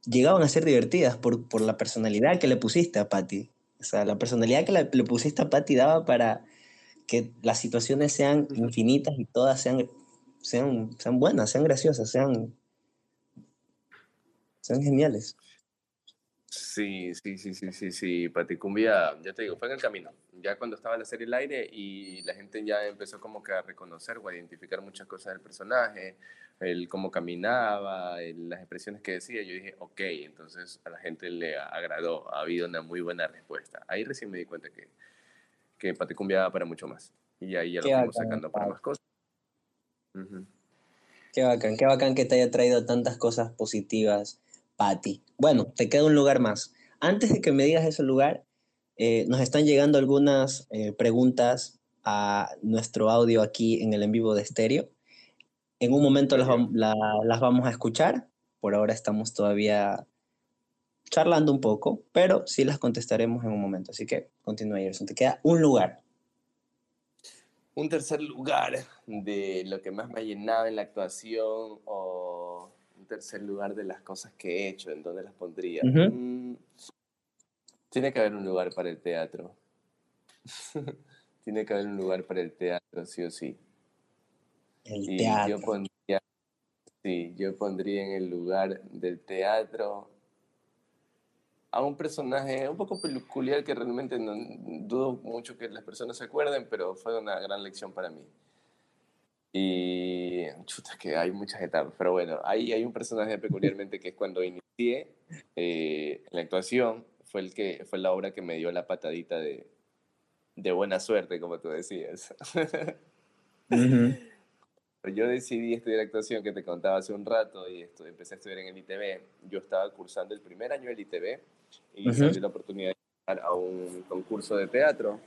llegaban a ser divertidas por, por la personalidad que le pusiste a Patty. O sea, la personalidad que le pusiste a Patty daba para, que las situaciones sean infinitas y todas sean, sean, sean buenas, sean graciosas, sean, sean geniales. Sí, sí, sí, sí, sí, sí, Paticumbia, ya te digo, fue en el camino. Ya cuando estaba la serie al aire y la gente ya empezó como que a reconocer o a identificar muchas cosas del personaje, el cómo caminaba, las expresiones que decía, yo dije, ok, entonces a la gente le agradó, ha habido una muy buena respuesta. Ahí recién me di cuenta que, que Paticumbia para mucho más. Y ahí ya lo estamos sacando para más cosas. Qué bacán, qué bacán que te haya traído tantas cosas positivas, Pati. Bueno, te queda un lugar más. Antes de que me digas ese lugar, eh, nos están llegando algunas eh, preguntas a nuestro audio aquí en el en vivo de estéreo. En un momento las, las vamos a escuchar. Por ahora estamos todavía charlando un poco, pero sí las contestaremos en un momento. Así que continúa, Gerson. Te queda un lugar. Un tercer lugar de lo que más me ha llenado en la actuación o un tercer lugar de las cosas que he hecho, ¿en dónde las pondría? Mm, tiene que haber un lugar para el teatro. tiene que haber un lugar para el teatro, sí o sí. El teatro. Yo pondría, sí, yo pondría en el lugar del teatro a un personaje un poco peculiar que realmente no, dudo mucho que las personas se acuerden, pero fue una gran lección para mí. Y chuta, que hay muchas etapas, pero bueno, ahí hay un personaje peculiarmente que es cuando inicié eh, la actuación, fue, el que, fue la obra que me dio la patadita de, de buena suerte, como tú decías. Yo decidí estudiar actuación, que te contaba hace un rato, y esto, empecé a estudiar en el ITB. Yo estaba cursando el primer año del ITB y uh la oportunidad de ir a un concurso de teatro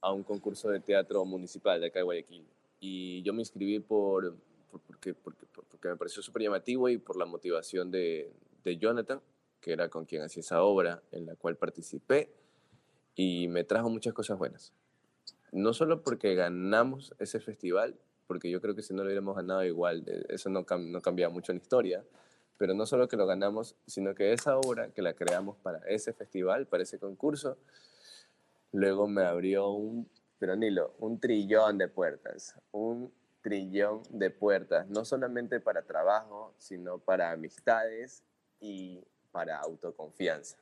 a un concurso de teatro municipal de acá de Guayaquil. Y yo me inscribí por, porque, porque, porque, me pareció súper llamativo y por la motivación de, de Jonathan, que era con quien hacía esa obra en la cual participé y me trajo muchas cosas buenas. No solo porque ganamos ese festival, porque yo creo que si no lo hubiéramos ganado igual, eh, eso no, no cambia mucho en la historia, pero no solo que lo ganamos, sino que esa obra que la creamos para ese festival, para ese concurso, luego me abrió un, pero Nilo, un trillón de puertas, un trillón de puertas, no solamente para trabajo, sino para amistades y para autoconfianza.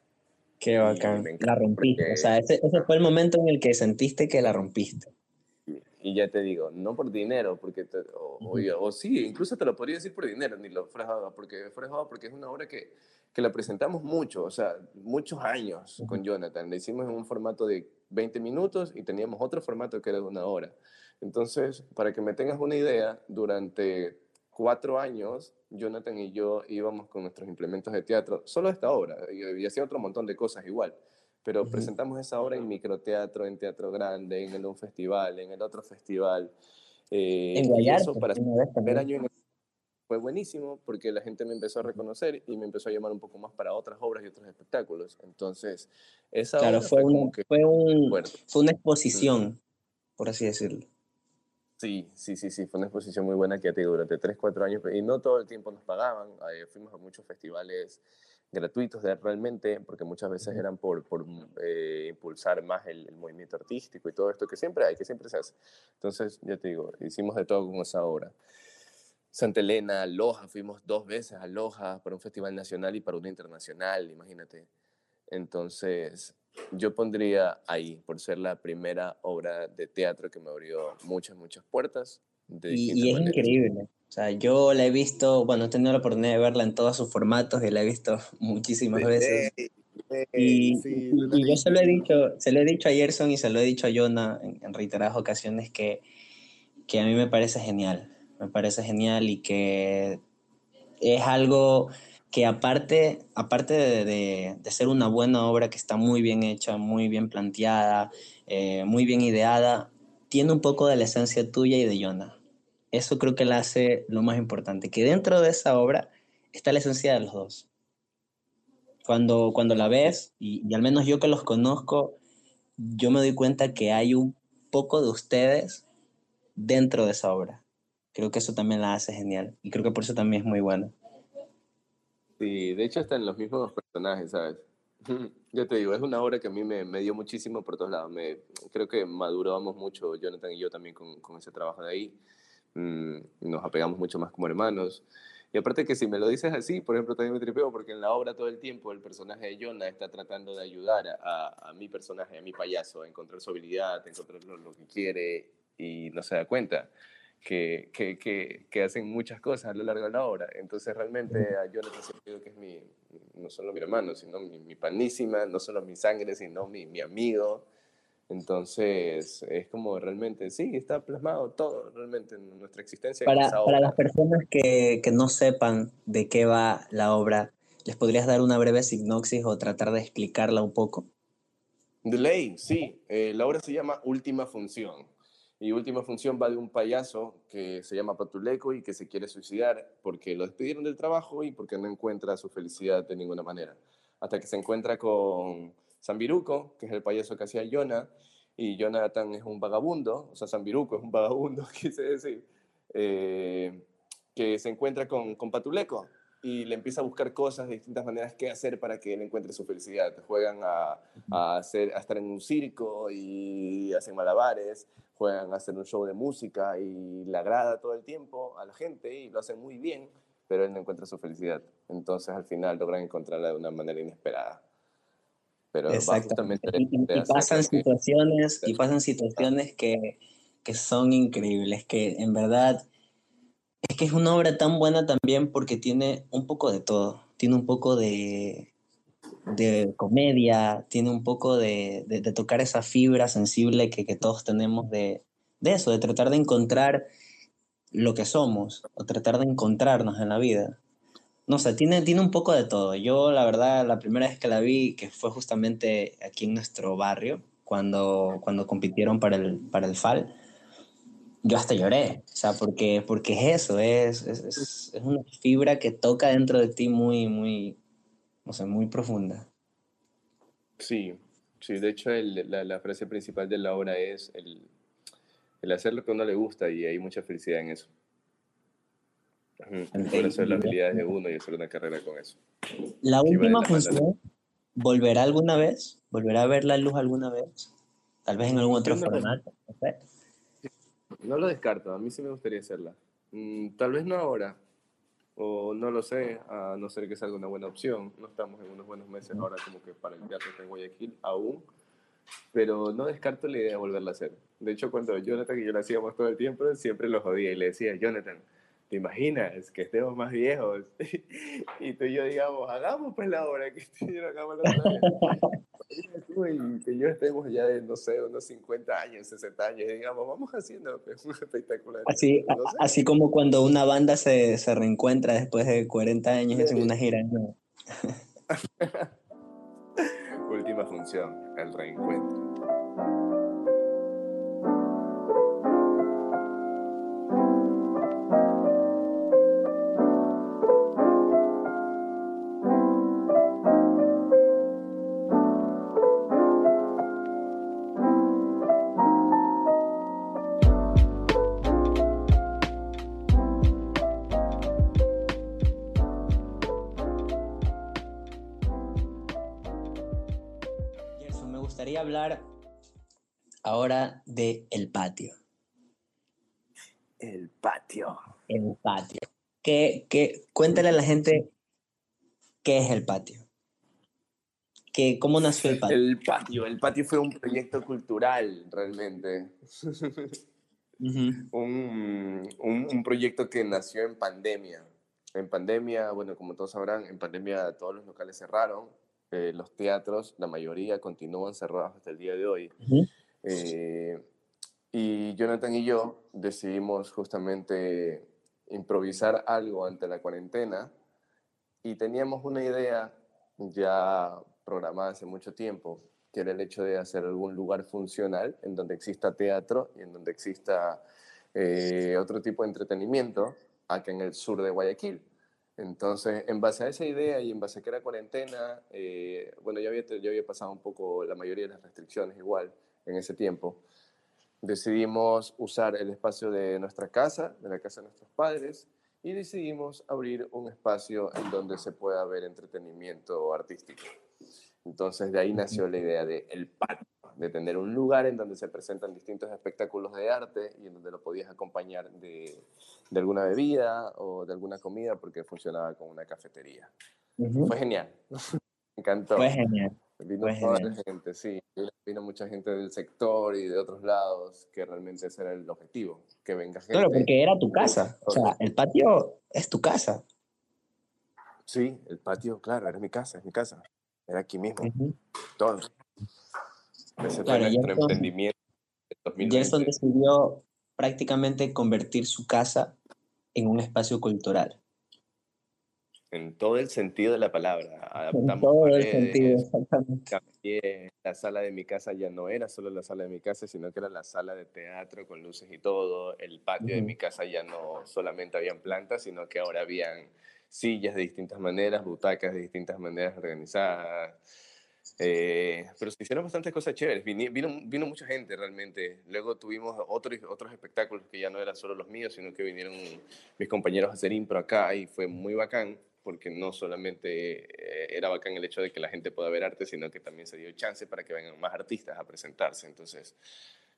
Qué bacán, la rompiste, o sea, ese, ese, fue el momento en el que sentiste que la rompiste. Y, ya te digo, no por dinero, porque o, sí, incluso te lo podría decir por dinero, Nilo, Frejaba, porque, porque es una obra que que la presentamos mucho, o sea, muchos años con Jonathan. La hicimos en un formato de 20 minutos y teníamos otro formato que era de una hora. Entonces, para que me tengas una idea, durante cuatro años, Jonathan y yo íbamos con nuestros implementos de teatro, solo esta obra, y, hacía otro montón de cosas igual, pero presentamos esa obra en microteatro, en teatro grande, en un festival, en el otro festival. Eh, en Guayar, para el primer año en el fue buenísimo porque la gente me empezó a reconocer y me empezó a llamar un poco más para otras obras y otros espectáculos. Entonces, esa claro, fue, un, fue, un, fue, una exposición, por así decirlo. Sí, sí, sí, sí, fue una exposición muy buena que durante 3, 4 años y no todo el tiempo nos pagaban. fuimos a muchos festivales gratuitos de, realmente, porque muchas veces eran por, por eh, impulsar más el, el, movimiento artístico y todo esto que siempre hay, que siempre se hace. Entonces, ya te digo, hicimos de todo con esa obra. Santa Elena, Loja, fuimos dos veces a Loja para un festival nacional y para uno internacional, imagínate. Entonces, yo pondría ahí, por ser la primera obra de teatro que me abrió muchas, muchas puertas. y, es increíble. O sea, yo la he visto, bueno, he tenido la oportunidad de verla en todos sus formatos y la he visto muchísimas veces. y, yo se lo, he dicho, se lo he dicho a Gerson y se lo he dicho a Jonah en, en reiteradas ocasiones que, que a mí me parece genial me parece genial y que es algo que aparte, aparte de, ser una buena obra que está muy bien hecha, muy bien planteada, eh, muy bien ideada, tiene un poco de la esencia tuya y de Jonah. Eso creo que la hace lo más importante, que dentro de esa obra está la esencia de los dos. Cuando, cuando la ves, y, y al menos yo que los conozco, yo me doy cuenta que hay un poco de ustedes dentro de esa obra. Creo que eso también la hace genial y creo que por eso también es muy buena. Sí, de hecho están los mismos personajes, ¿sabes? Yo te digo, es una obra que a mí me, me dio muchísimo por todos lados. Me, creo que maduramos mucho, Jonathan y yo también con, con ese trabajo de ahí. Mm, nos apegamos mucho más como hermanos. Y aparte que si me lo dices así, por ejemplo, también me tripeo porque en la obra todo el tiempo el personaje de Jonah está tratando de ayudar a, a, mi personaje, a mi payaso, a encontrar su habilidad, a encontrar lo, lo que quiere y no se da cuenta que, que, que, hacen muchas cosas a lo largo de la obra. Entonces realmente a Jonathan siempre que es mi, no solo mi hermano, sino mi, panísima, no solo mi sangre, sino mi, mi amigo. Entonces, es como realmente, sí, está plasmado todo realmente en nuestra existencia. Para, para las personas que, que, no sepan de qué va la obra, ¿les podrías dar una breve sinopsis o tratar de explicarla un poco? De ley, sí. Eh, la obra se llama Última Función. Y última función va de un payaso que se llama Patuleco y que se quiere suicidar porque lo despidieron del trabajo y porque no encuentra su felicidad de ninguna manera. Hasta que se encuentra con Zambiruco, que es el payaso que hacía Jonah, y Jonathan es un vagabundo, o sea, Zambiruco es un vagabundo, quise decir, eh, que se encuentra con, con Patuleco y le empieza a buscar cosas de distintas maneras que hacer para que él encuentre su felicidad. Juegan a, a, hacer, a estar en un circo y hacen malabares, juegan a hacer un show de música y le agrada todo el tiempo a la gente y lo hacen muy bien, pero él no encuentra su felicidad. Entonces al final logran encontrarla de una manera inesperada. Pero Exactamente. Y, pasan situaciones, y pasan situaciones que, que son increíbles, que en verdad es que es una obra tan buena también porque tiene un poco de todo. Tiene un poco de, de comedia, tiene un poco de, de, tocar esa fibra sensible que, que todos tenemos de, de, eso, de tratar de encontrar lo que somos o tratar de encontrarnos en la vida. No sé, tiene, tiene un poco de todo. Yo, la verdad, la primera vez que la vi, que fue justamente aquí en nuestro barrio, cuando, cuando compitieron para el, para el FAL, yo hasta lloré, o sea, porque, porque es eso, es, es, es, una fibra que toca dentro de ti muy, muy, o sea, muy profunda. Sí, sí, de hecho la, la, frase principal de la obra es el, el, hacer lo que a uno le gusta y hay mucha felicidad en eso. Conocer las habilidades de uno y hacer una carrera con eso. La última función, ¿volverá alguna vez? ¿Volverá a ver la luz alguna vez? Tal vez en algún otro formato, no sé. No lo descarto, a mí sí me gustaría hacerla. Mm, tal vez no ahora, o no lo sé, a no ser que salga una buena opción. No estamos en unos buenos meses ahora como que para el teatro en Guayaquil aún, pero no descarto la idea de volverla a hacer. De hecho, cuando Jonathan y yo la hacíamos todo el tiempo, siempre lo jodía y le decía, Jonathan, ¿te imaginas que estemos más viejos? y tú y yo digamos, hagamos pues la obra, que hagamos la obra y que yo estemos ya de, no sé, unos 50 años, 60 años, digamos, vamos haciendo pues, un espectacular. Así, así como cuando una banda se, se reencuentra después de 40 años en una gira. Última función, el reencuentro. Ahora de el patio. El patio. El patio. ¿Qué, qué, cuéntale a la gente qué es el patio. ¿Qué, ¿Cómo nació el patio? El patio. El patio fue un proyecto cultural, realmente. un, un, un proyecto que nació en pandemia. En pandemia, bueno, como todos sabrán, en pandemia todos los locales cerraron eh, los teatros, la mayoría continúan cerrados hasta el día de hoy. Eh, y Jonathan y yo decidimos justamente improvisar algo ante la cuarentena y teníamos una idea ya programada hace mucho tiempo, que era el hecho de hacer algún lugar funcional en donde exista teatro y en donde exista eh, otro tipo de entretenimiento acá en el sur de Guayaquil. Entonces, en base a esa idea y en base a que era cuarentena, eh, bueno, ya había, ya había pasado un poco la mayoría de las restricciones igual en ese tiempo, decidimos usar el espacio de nuestra casa, de la casa de nuestros padres, y decidimos abrir un espacio en donde se pueda ver entretenimiento artístico. Entonces, de ahí nació la idea de El Patio, de tener un lugar en donde se presentan distintos espectáculos de arte y en donde lo podías acompañar de, de alguna bebida o de alguna comida porque funcionaba como una cafetería. Fue genial. Me encantó. Fue genial. Vino toda la gente, sí. Vino mucha gente del sector y de otros lados que realmente ese era el objetivo, que venga gente. Claro, porque era tu casa. O sea, el patio es tu casa. Sí, el patio, claro, era mi casa, es mi casa. Era aquí mismo. Todo. Ese fue nuestro emprendimiento. Gerson decidió prácticamente convertir su casa en un espacio cultural. En todo el sentido de la palabra. en todo el sentido, exactamente. La sala de mi casa ya no era solo la sala de mi casa, sino que era la sala de teatro con luces y todo. El patio de mi casa ya no solamente habían plantas, sino que ahora habían sillas de distintas maneras, butacas de distintas maneras organizadas eh, pero se hicieron bastantes cosas chéveres. Vino, vino, mucha gente realmente. Luego tuvimos otros, otros espectáculos que ya no eran solo los míos, sino que vinieron mis compañeros a hacer impro acá y fue muy bacán porque no solamente eh, era bacán el hecho de que la gente pueda ver arte, sino que también se dio chance para que vengan más artistas a presentarse. Entonces,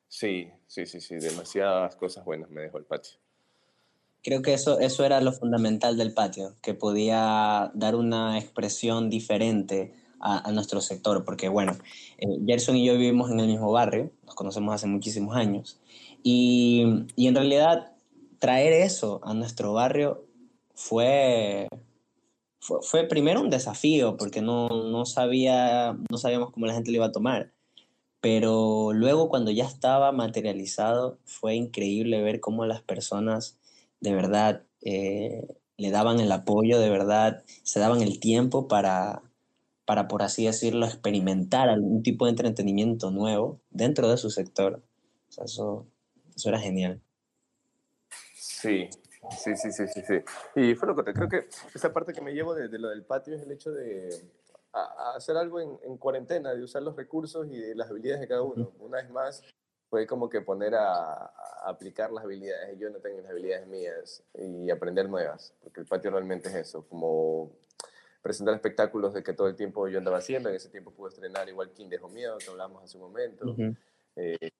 Sí, sí, sí, sí, demasiadas cosas buenas me dejó el patio. Creo que eso, eso era lo fundamental del patio, que podía dar una expresión diferente a, nuestro sector, porque bueno, eh, Gerson y yo vivimos en el mismo barrio, nos conocemos hace muchísimos años, y, y en realidad traer eso a nuestro barrio fue, fue, primero un desafío, porque no, no, sabía, no sabíamos cómo la gente lo iba a tomar, pero luego cuando ya estaba materializado, fue increíble ver cómo las personas de verdad eh, le daban el apoyo, de verdad se daban el tiempo para, para, por así decirlo, experimentar algún tipo de entretenimiento nuevo dentro de su sector. Eso, eso era genial. Sí, sí, sí, sí, sí, sí. Y fue loco, creo que esa parte que me llevo de, lo del patio es el hecho de hacer algo en, en, cuarentena, de usar los recursos y las habilidades de cada uno. Una vez más, fue como que poner a, aplicar las habilidades. Yo no tengo las habilidades mías y aprender nuevas, porque el patio realmente es eso, como presentar espectáculos de que todo el tiempo yo andaba haciendo. En ese tiempo pude estrenar igual King Dejo Miedo, que hablamos hace un momento. Eh,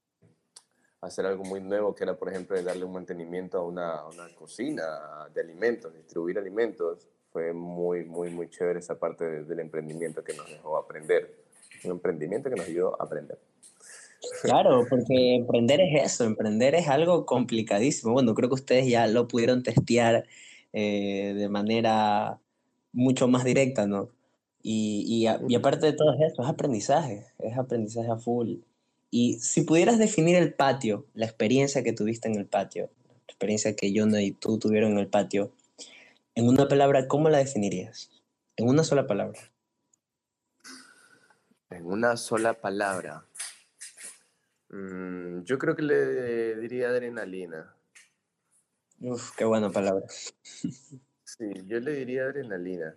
hacer algo muy nuevo, que era, por ejemplo, darle un mantenimiento a una, una cocina de alimentos, distribuir alimentos. Fue muy, muy, muy chévere esa parte del emprendimiento que nos dejó aprender. Un emprendimiento que nos ayudó a aprender. Claro, porque emprender es eso, emprender es algo complicadísimo. Bueno, creo que ustedes ya lo pudieron testear eh, de manera mucho más directa, ¿no? Y, y, aparte de todo eso, es aprendizaje, es aprendizaje a full. Y si pudieras definir el patio, la experiencia que tuviste en el patio, la experiencia que yo y tú tuvieron en el patio, en una palabra, ¿cómo la definirías? En una sola palabra. En una sola palabra. Mm, yo creo que le diría adrenalina. Uf, qué buena palabra. Sí, yo le diría adrenalina.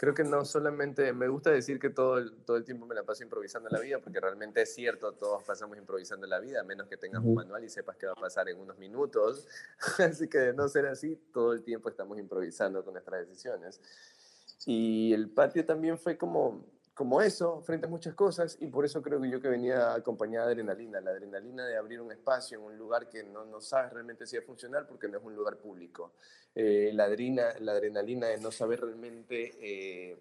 Creo que no solamente, me gusta decir que todo el, todo el tiempo me la paso improvisando la vida, porque realmente es cierto, todos pasamos improvisando la vida, a menos que tengas un manual y sepas qué va a pasar en unos minutos. así que de no ser así, todo el tiempo estamos improvisando con nuestras decisiones. Y el patio también fue como, como eso, frente a muchas cosas, y por eso creo que yo que venía acompañada de adrenalina, la adrenalina de abrir un espacio en un lugar que no, no sabes realmente si va a funcionar porque no es un lugar público, eh, la, la adrenalina de no saber realmente eh,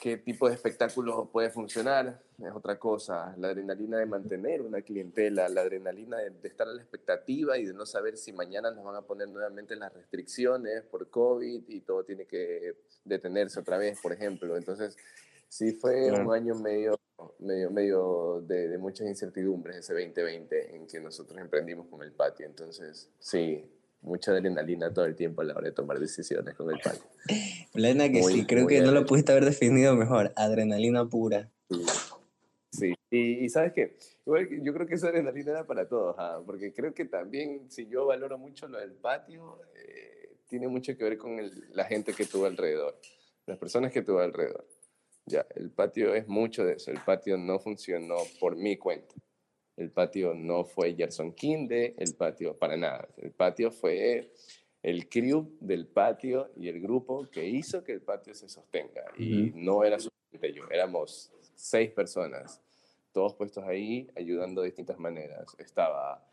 qué tipo de espectáculo puede funcionar, es otra cosa, la adrenalina de mantener una clientela, la adrenalina de, de estar a la expectativa y de no saber si mañana nos van a poner nuevamente las restricciones por COVID y todo tiene que detenerse otra vez, por ejemplo, entonces Sí, fue un año medio, medio, medio de, de, muchas incertidumbres ese 2020 en que nosotros emprendimos con el patio. Entonces, sí, mucha adrenalina todo el tiempo a la hora de tomar decisiones con el patio. Plena que sí, creo que no lo pudiste haber definido mejor, adrenalina pura. Sí, Y, sabes qué, Igual, yo creo que esa adrenalina era para todos, ¿ah? porque creo que también si yo valoro mucho lo del patio, eh, tiene mucho que ver con la gente que tuvo alrededor, las personas que tuvo alrededor. Ya, el patio es mucho de eso. El patio no funcionó por mi cuenta. El patio no fue Gerson Kinde, el patio para nada. El patio fue el crew del patio y el grupo que hizo que el patio se sostenga. Y no era solamente yo, éramos seis personas, todos puestos ahí ayudando de distintas maneras. Estaba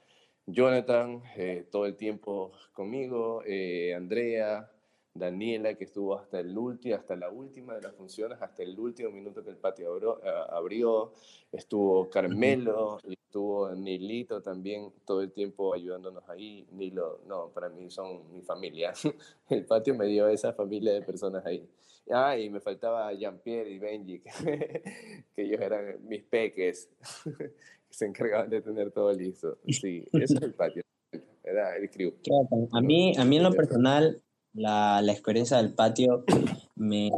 Jonathan eh, todo el tiempo conmigo, eh, Andrea, Daniela, que estuvo hasta el último, hasta la última de las funciones, hasta el último minuto que el patio abrió, estuvo Carmelo, estuvo Nilito también todo el tiempo ayudándonos ahí. Nilo, no, para mí son mi familia. El patio me dio esa familia de personas ahí. Ah, y me faltaba Jean-Pierre y Benji, que, ellos eran mis peques, que se encargaban de tener todo listo. Sí, ese es el patio. Era el crew. A mí, a mí en lo personal, la, la experiencia del patio me,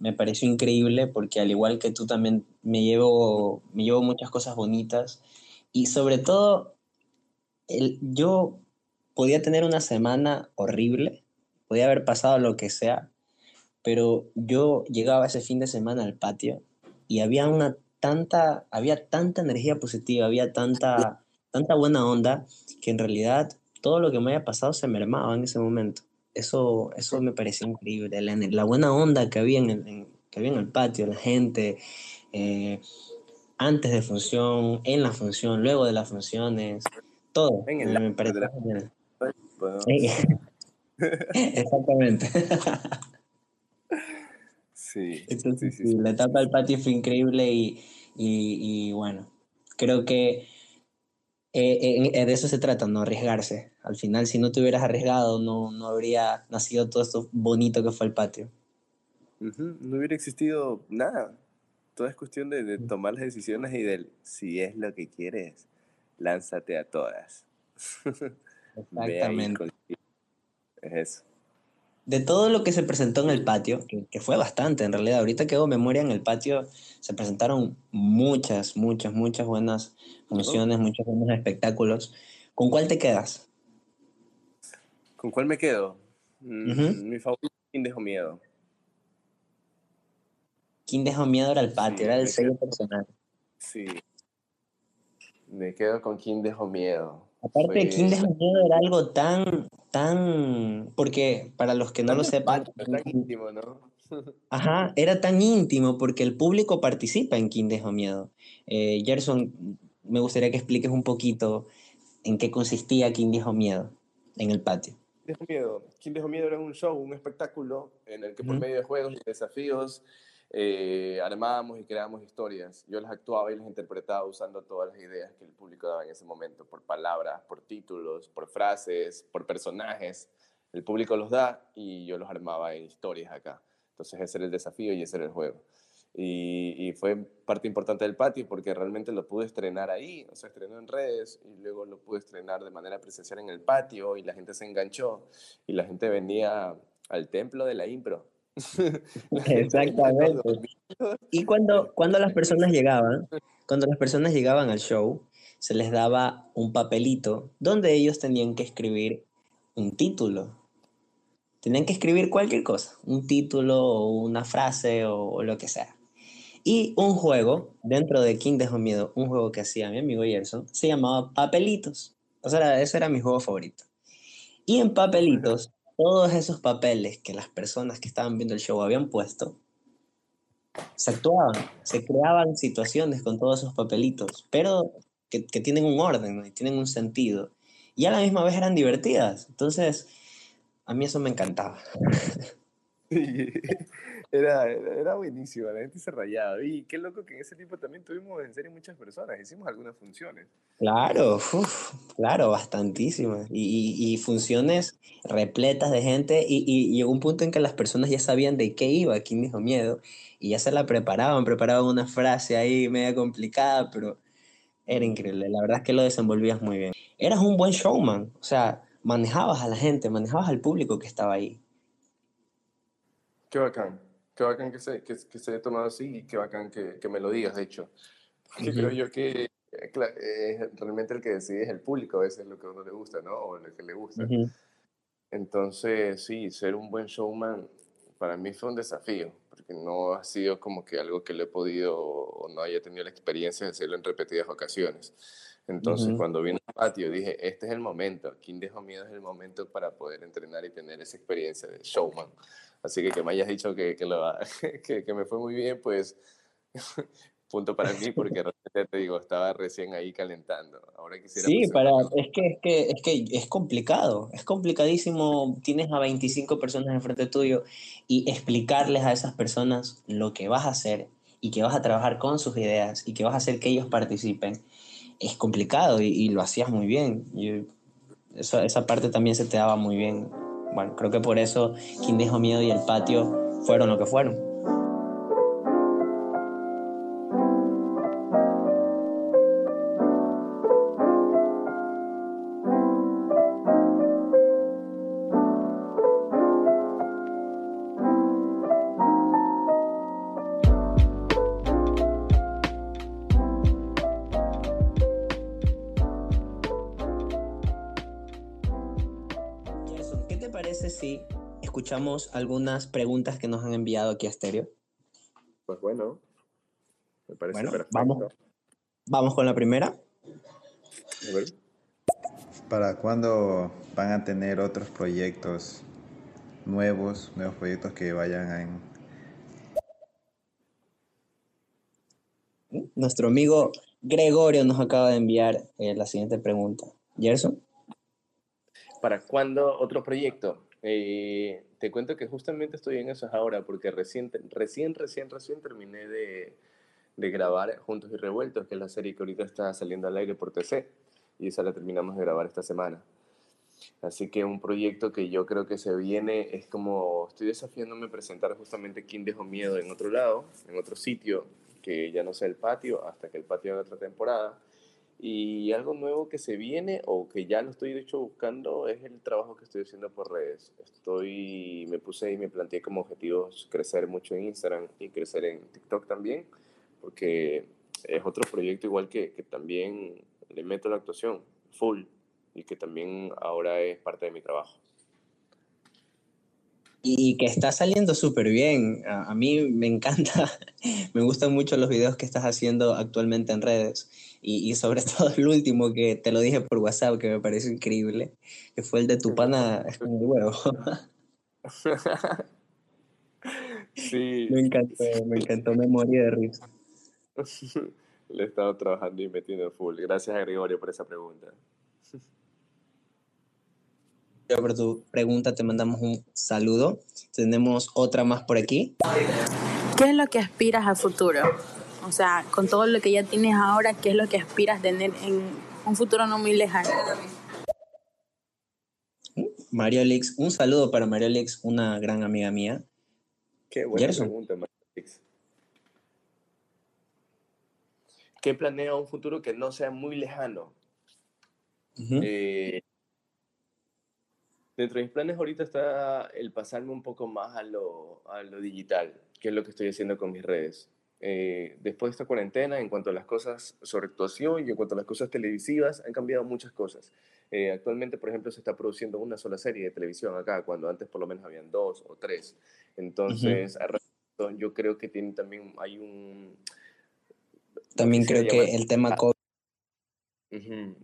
me, pareció increíble porque al igual que tú también me llevo, me llevo muchas cosas bonitas y sobre todo el, yo podía tener una semana horrible, podía haber pasado lo que sea, pero yo llegaba ese fin de semana al patio y había una tanta, había tanta energía positiva, había tanta, tanta buena onda que en realidad todo lo que me haya pasado se mermaba en ese momento. Eso, eso me pareció increíble, la, buena onda que había en el, que había en el patio, la gente. Eh, antes de función, en la función, luego de las funciones, todo. En el me, Exactamente. Sí, La etapa del patio fue increíble y, bueno, creo que eh, eh, de eso se trata, no arriesgarse. Al final, si no te hubieras arriesgado, no, no habría nacido todo esto bonito que fue el patio. No hubiera existido nada. Todo es cuestión de, de, tomar las decisiones y del si es lo que quieres, lánzate a todas. Exactamente. es eso de todo lo que se presentó en el patio, que, fue bastante en realidad, ahorita que hago memoria en el patio, se presentaron muchas, muchas, muchas buenas funciones, muchos buenos espectáculos. ¿Con cuál te quedas? ¿Con cuál me quedo? Mm, mi favorito, ¿Quién dejó miedo? ¿Quién dejó miedo era el patio, era el sello personal. Sí. Me quedo con ¿Quién dejó miedo? Aparte, de ¿Quién dejó miedo era algo tan tan, porque para los que no lo sepan... Tan íntimo, ¿no? Ajá, era tan íntimo porque el público participa en Quién Dejo Miedo. Eh, Gerson, me gustaría que expliques un poquito en qué consistía Quién Dejo Miedo en el patio. Dejo Miedo. Quién Dejo Miedo era un show, un espectáculo en el que por medio de juegos y desafíos eh, armábamos y creábamos historias. Yo las actuaba y las interpretaba usando todas las ideas que el público daba en ese momento, por palabras, por títulos, por frases, por personajes. El público los da y yo los armaba en historias acá. Entonces ese era el desafío y ese era el juego. Y, fue parte importante del patio porque realmente lo pude estrenar ahí, o sea, estrenó en redes y luego lo pude estrenar de manera presencial en el patio y la gente se enganchó y la gente venía al templo de la impro Exactamente. Y cuando, cuando las personas llegaban, cuando las personas llegaban al show, se les daba un papelito donde ellos tenían que escribir un título. Tenían que escribir cualquier cosa, un título o una frase o, lo que sea. Y un juego, dentro de King Dejo Miedo, un juego que hacía mi amigo Gerson, se llamaba Papelitos. O sea, ese era mi juego favorito. Y en Papelitos todos esos papeles que las personas que estaban viendo el show habían puesto, se actuaban, se creaban situaciones con todos esos papelitos, pero que, tienen un orden y tienen un sentido. Y a la misma vez eran divertidas. Entonces, a mí eso me encantaba. Era, era buenísimo, la gente se rayaba. Y qué loco que en ese tiempo también tuvimos en serie muchas personas, hicimos algunas funciones. Claro, claro, bastantísimas. Y, y, funciones repletas de gente. Y, y, llegó un punto en que las personas ya sabían de qué iba, quién dijo miedo. Y ya se la preparaban, preparaban una frase ahí media complicada, pero era increíble. La verdad es que lo desenvolvías muy bien. Eras un buen showman, o sea, manejabas a la gente, manejabas al público que estaba ahí. Qué bacán qué bacán que se, que, que se haya tomado así y qué bacán que, que me lo digas, de hecho. Porque creo yo que eh, realmente el que decide es el público, a veces lo que a uno le gusta, ¿no? O lo que le gusta. Entonces, sí, ser un buen showman para mí fue un desafío, porque no ha sido como que algo que le he podido o no haya tenido la experiencia de hacerlo en repetidas ocasiones. Entonces, cuando vine al patio, dije, este es el momento, King Dejo Miedo es el momento para poder entrenar y tener esa experiencia de showman. Así que que me hayas dicho que, que, lo, que, que me fue muy bien, pues punto para mí porque realmente te digo, estaba recién ahí calentando. Ahora quisiera Sí, para, es que, es, que, es que es complicado, es complicadísimo. Tienes a 25 personas enfrente tuyo y explicarles a esas personas lo que vas a hacer y que vas a trabajar con sus ideas y que vas a hacer que ellos participen. Es complicado y, lo hacías muy bien. Y esa parte también se te daba muy bien bueno, creo que por eso Quien Dejó Miedo y El Patio fueron lo que fueron. Algunas preguntas que nos han enviado aquí a Stereo. Pues bueno, me parece perfecto. Vamos, vamos con la primera. ¿Para cuándo van a tener otros proyectos nuevos, nuevos proyectos que vayan a... Nuestro amigo Gregorio nos acaba de enviar eh, la siguiente pregunta. Gerson. ¿Para cuándo otro proyecto? Eh, te cuento que justamente estoy en eso ahora, porque recién, recién, recién, recién terminé de, de grabar Juntos y Revueltos, que es la serie que ahorita está saliendo al aire por TC, y esa la terminamos de grabar esta semana. Así que un proyecto que yo creo que se viene es como estoy desafiándome a presentar justamente Quién dejó miedo en otro lado, en otro sitio, que ya no sea el patio, hasta que el patio haga otra temporada. Y algo nuevo que se viene o que ya lo estoy de hecho buscando es el trabajo que estoy haciendo por redes. Estoy, me puse y me planteé como objetivos crecer mucho en Instagram y crecer en TikTok también, porque es otro proyecto igual que, que también le meto la actuación full y que también ahora es parte de mi trabajo. Y que está saliendo súper bien. A, mí me encanta, me gustan mucho los videos que estás haciendo actualmente en redes. Y, y, sobre todo el último que te lo dije por WhatsApp, que me parece increíble, que fue el de tu pana es como huevo. Sí. Me encantó, me encantó, me morí de risa. Le he estado trabajando y metiendo full. Gracias a Gregorio por esa pregunta por tu pregunta, te mandamos un saludo. Tenemos otra más por aquí. ¿Qué es lo que aspiras a futuro? O sea, con todo lo que ya tienes ahora, ¿qué es lo que aspiras a tener en un futuro no muy lejano? Mario Lix, un saludo para Mario Lix, una gran amiga mía. Qué buena pregunta, Mario Lix. ¿Qué planea un futuro que no sea muy lejano? eh, Dentro de mis planes ahorita está el pasarme un poco más a lo, a lo digital, que es lo que estoy haciendo con mis redes. Eh, después de esta cuarentena, en cuanto a las cosas sobre actuación y en cuanto a las cosas televisivas, han cambiado muchas cosas. Eh, actualmente, por ejemplo, se está produciendo una sola serie de televisión acá, cuando antes por lo menos habían dos o tres. Entonces, yo creo que tiene también, hay un... También creo que el tema COVID.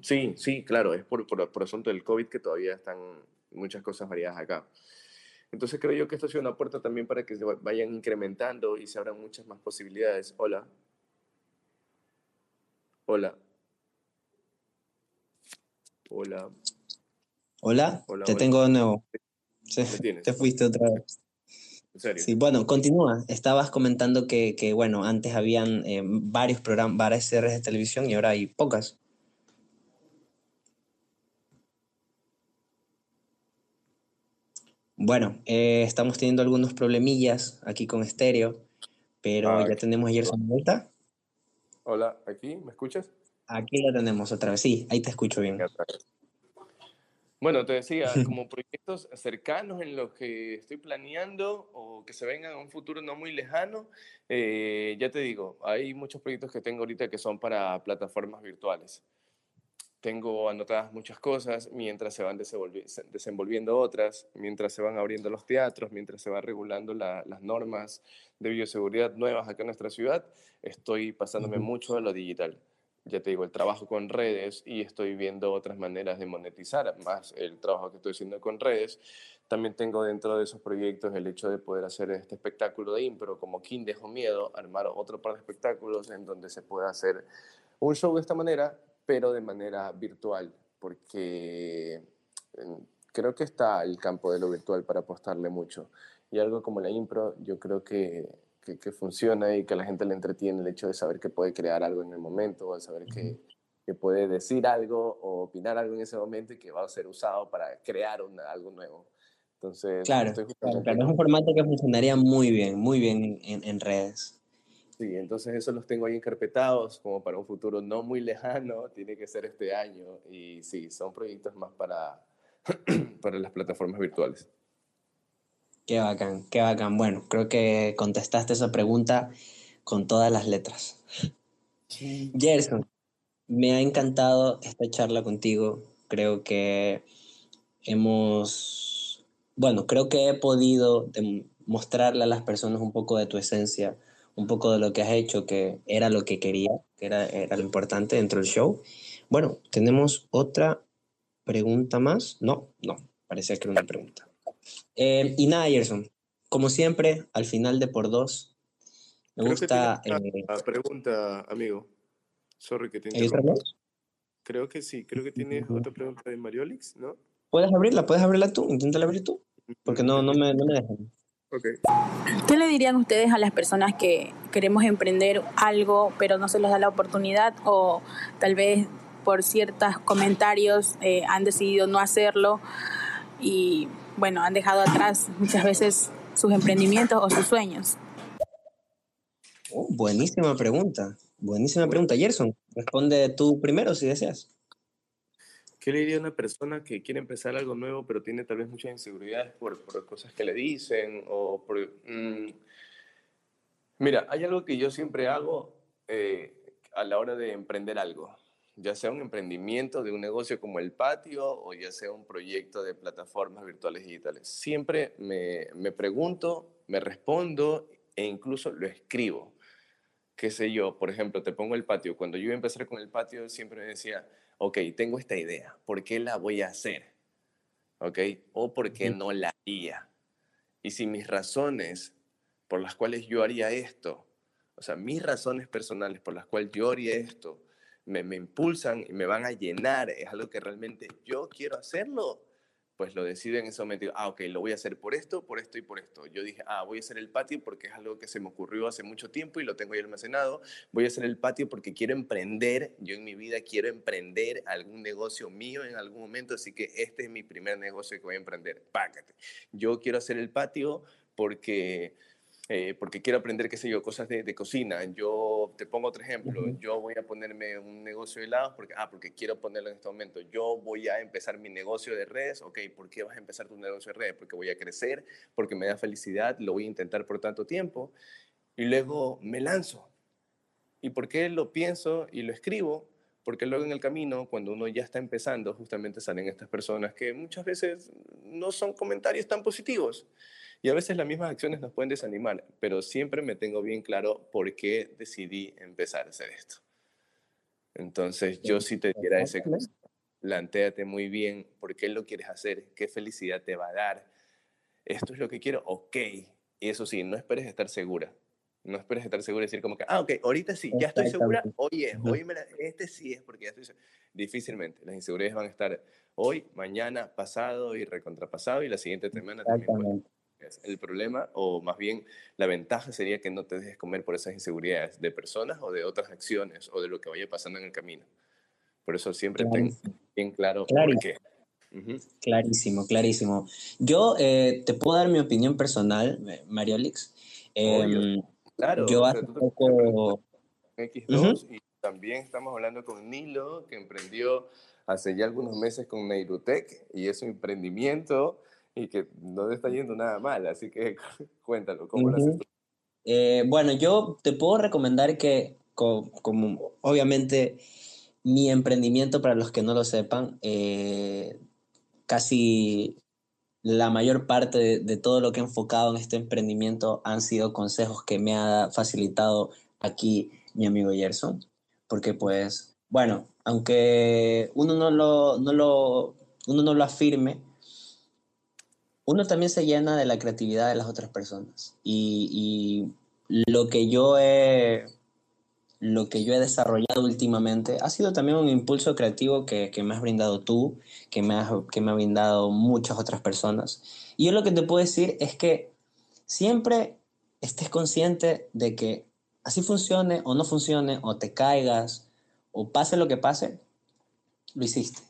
Sí, sí, claro, es por, por, por asunto del COVID que todavía están muchas cosas variadas acá. Entonces creo yo que esto ha sido una puerta también para que se vayan incrementando y se abran muchas más posibilidades. Hola. Hola. Hola. Hola. Te tengo de nuevo. Sí, te fuiste otra vez. ¿En serio? Sí, bueno, continúa. Estabas comentando que, que bueno, antes habían eh, varios programas, varias series de televisión y ahora hay pocas. Bueno, eh, estamos teniendo algunos problemillas aquí con estéreo, pero ah, ya tenemos ayer Gerson vuelta. Hola, ¿aquí? ¿Me escuchas? Aquí la tenemos otra vez, sí, ahí te escucho bien. Bueno, te decía, como proyectos cercanos en los que estoy planeando o que se vengan a un futuro no muy lejano, eh, ya te digo, hay muchos proyectos que tengo ahorita que son para plataformas virtuales tengo anotadas muchas cosas mientras se van desenvolviendo otras, mientras se van abriendo los teatros, mientras se van regulando las normas de bioseguridad nuevas acá en nuestra ciudad, estoy pasándome mucho a lo digital. Ya te digo, el trabajo con redes y estoy viendo otras maneras de monetizar más el trabajo que estoy haciendo con redes. También tengo dentro de esos proyectos el hecho de poder hacer este espectáculo de impro como King Dejo Miedo, armar otro par de espectáculos en donde se pueda hacer un show de esta manera pero de manera virtual, porque creo que está el campo de lo virtual para apostarle mucho. Y algo como la impro, yo creo que, que, funciona y que a la gente le entretiene el hecho de saber que puede crear algo en el momento, o saber que, que, puede decir algo o opinar algo en ese momento y que va a ser usado para crear algo nuevo. Entonces, claro, claro, es un formato que funcionaría muy bien, muy bien en, en redes. Sí, entonces eso los tengo ahí encarpetados como para un futuro no muy lejano, tiene que ser este año y sí, son proyectos más para, para las plataformas virtuales. Qué bacán, qué bacán. Bueno, creo que contestaste esa pregunta con todas las letras. Gerson, me ha encantado esta charla contigo. Creo que hemos, bueno, creo que he podido mostrarle a las personas un poco de tu esencia un poco de lo que has hecho, que era lo que quería, que era, era lo importante dentro del show. Bueno, tenemos otra pregunta más. No, no, parecía que era una pregunta. Eh, y nada, Gerson, como siempre, al final de por dos, Me gusta... la eh, pregunta, amigo. Sorry que te Creo que sí, creo que tienes otra pregunta de Mariolix, ¿no? Puedes abrirla, puedes abrirla tú, inténtala abrir tú, porque no, no, me, no me dejan. Okay. ¿Qué le dirían ustedes a las personas que queremos emprender algo, pero no se les da la oportunidad o tal vez por ciertos comentarios eh, han decidido no hacerlo y bueno, han dejado atrás muchas veces sus emprendimientos o sus sueños? Oh, buenísima pregunta, buenísima pregunta. Gerson, responde tú primero si deseas. ¿Qué le diría a una persona que quiere empezar algo nuevo, pero tiene tal vez muchas inseguridades por, por cosas que le dicen? o por, mm, Mira, hay algo que yo siempre hago eh, a la hora de emprender algo, ya sea un emprendimiento de un negocio como el patio o ya sea un proyecto de plataformas virtuales digitales. Siempre me, me pregunto, me respondo e incluso lo escribo. ¿Qué sé yo? Por ejemplo, te pongo el patio. Cuando yo iba a empezar con el patio, siempre me decía, ok, tengo esta idea, ¿por qué la voy a hacer? ¿Ok? O por qué no la haría. Y si mis razones por las cuales yo haría esto, o sea, mis razones personales por las cuales yo haría esto, me, me impulsan y me van a llenar, es algo que realmente yo quiero hacerlo, pues lo decido en ese momento, ah, ok, lo voy a hacer por esto, por esto y por esto. Yo dije, ah, voy a hacer el patio porque es algo que se me ocurrió hace mucho tiempo y lo tengo ahí almacenado. Voy a hacer el patio porque quiero emprender, yo en mi vida quiero emprender algún negocio mío en algún momento, así que este es mi primer negocio que voy a emprender. Págate. Yo quiero hacer el patio porque eh, porque quiero aprender, qué sé yo, cosas de, cocina. Yo te pongo otro ejemplo. Yo voy a ponerme un negocio de helados porque, ah, porque quiero ponerlo en este momento. Yo voy a empezar mi negocio de redes. Ok, ¿por qué vas a empezar tu negocio de redes? Porque voy a crecer, porque me da felicidad, lo voy a intentar por tanto tiempo. Y luego me lanzo. ¿Y por qué lo pienso y lo escribo? Porque luego en el camino, cuando uno ya está empezando, justamente salen estas personas que muchas veces no son comentarios tan positivos. Y a veces las mismas acciones nos pueden desanimar, pero siempre me tengo bien claro por qué decidí empezar a hacer esto. Entonces, yo sí te diría ese. Plantéate muy bien por qué lo quieres hacer, qué felicidad te va a dar. Esto es lo que quiero, ok. Y eso sí, no esperes estar segura. No esperes estar segura y decir como que, ah, ok, ahorita sí, ya estoy segura, oye, hoy me este sí es porque ya estoy segura. Difícilmente, las inseguridades van a estar hoy, mañana, pasado y recontrapasado y la siguiente semana también. El problema, o más bien la ventaja, sería que no te dejes comer por esas inseguridades de personas o de otras acciones o de lo que vaya pasando en el camino. Por eso siempre ten bien claro por qué. Clarísimo, clarísimo. Yo eh, te puedo dar mi opinión personal, Mariolix. Eh, claro, yo hace poco... X2 y también estamos hablando con Nilo, que emprendió hace ya algunos meses con Neirutech y es un emprendimiento y que no te está yendo nada mal, así que cuéntalo, ¿cómo lo haces eh, bueno, yo te puedo recomendar que, como, obviamente, mi emprendimiento, para los que no lo sepan, eh, casi la mayor parte de, de, todo lo que he enfocado en este emprendimiento han sido consejos que me ha facilitado aquí mi amigo Gerson, porque pues, bueno, aunque uno no lo, no lo, uno no lo afirme, uno también se llena de la creatividad de las otras personas. Y, lo que yo he lo que yo he desarrollado últimamente ha sido también un impulso creativo que, me has brindado tú, que me, has, que me ha brindado muchas otras personas. Y yo lo que te puedo decir es que siempre estés consciente de que así funcione o no funcione, o te caigas, o pase lo que pase, lo hiciste.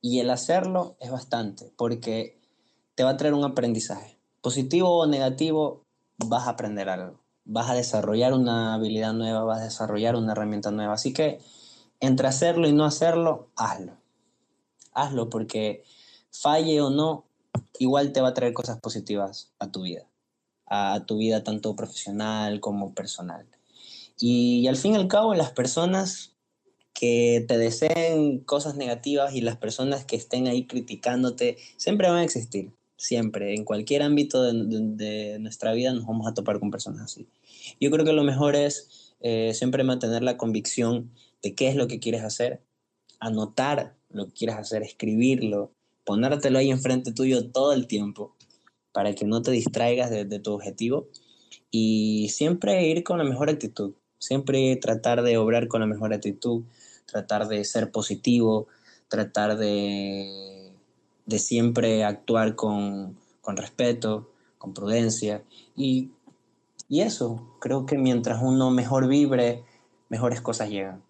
Y el hacerlo es bastante, porque te va a traer un aprendizaje. Positivo o negativo, vas a aprender algo. Vas a desarrollar una habilidad nueva, vas a desarrollar una herramienta nueva. Así que entre hacerlo y no hacerlo, hazlo. Hazlo porque falle o no, igual te va a traer cosas positivas a tu vida. A tu vida tanto profesional como personal. Y, al fin y al cabo, las personas que te deseen cosas negativas y las personas que estén ahí criticándote siempre van a existir siempre, en cualquier ámbito de, nuestra vida nos vamos a topar con personas así. Yo creo que lo mejor es eh, siempre mantener la convicción de qué es lo que quieres hacer, anotar lo que quieres hacer, escribirlo, ponértelo ahí enfrente tuyo todo el tiempo para que no te distraigas de, tu objetivo y siempre ir con la mejor actitud, siempre tratar de obrar con la mejor actitud, tratar de ser positivo, tratar de, de siempre actuar con, con, respeto, con prudencia y, y eso, creo que mientras uno mejor vibre, mejores cosas llegan.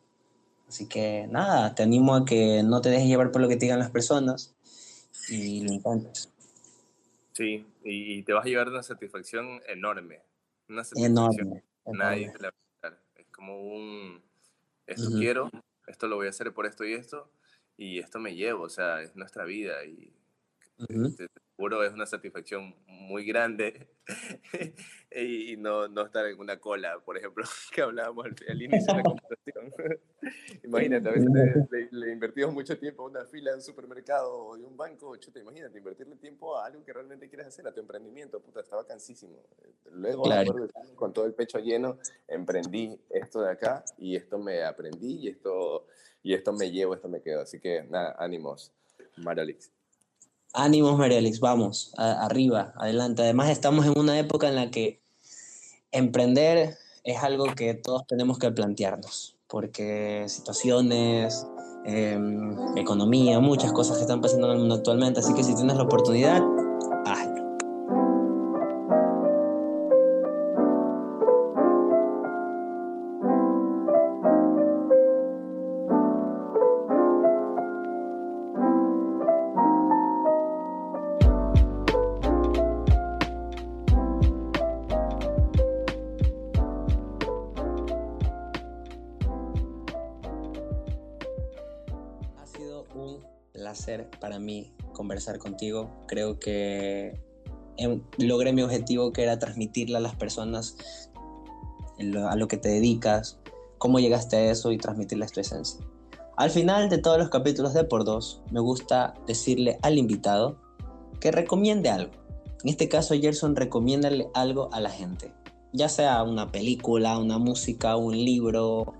Así que nada, te animo a que no te dejes llevar por lo que te digan las personas y lo intentes. Sí, y te vas a llevar una satisfacción enorme. Una satisfacción. Nadie te la va a dar. Es como un, esto quiero, esto lo voy a hacer por esto y esto, y esto me llevo, o sea, es nuestra vida y seguro es una satisfacción muy grande y no, no, estar en una cola, por ejemplo, que hablábamos al, inicio de la conversación. imagínate, a veces le, invertimos mucho tiempo a una fila de un supermercado o de un banco, chuta, imagínate, invertirle tiempo a algo que realmente quieres hacer, a tu emprendimiento, puta, estaba cansísimo. Luego, con todo el pecho lleno, emprendí esto de acá y esto me aprendí y esto, y esto me llevo, esto me quedo. Así que, nada, ánimos, Maralix. Ánimos, Marielix, vamos, arriba, adelante. Además, estamos en una época en la que emprender es algo que todos tenemos que plantearnos, porque situaciones, em, economía, muchas cosas que están pasando en el mundo actualmente, así que si tienes la oportunidad, conversar contigo. Creo que em, logré mi objetivo que era transmitirle a las personas a lo que te dedicas, cómo llegaste a eso y transmitirles tu esencia. Al final de todos los capítulos de Por Dos, me gusta decirle al invitado que recomiende algo. En este caso, Gerson, recomiéndale algo a la gente. Ya sea una película, una música, un libro,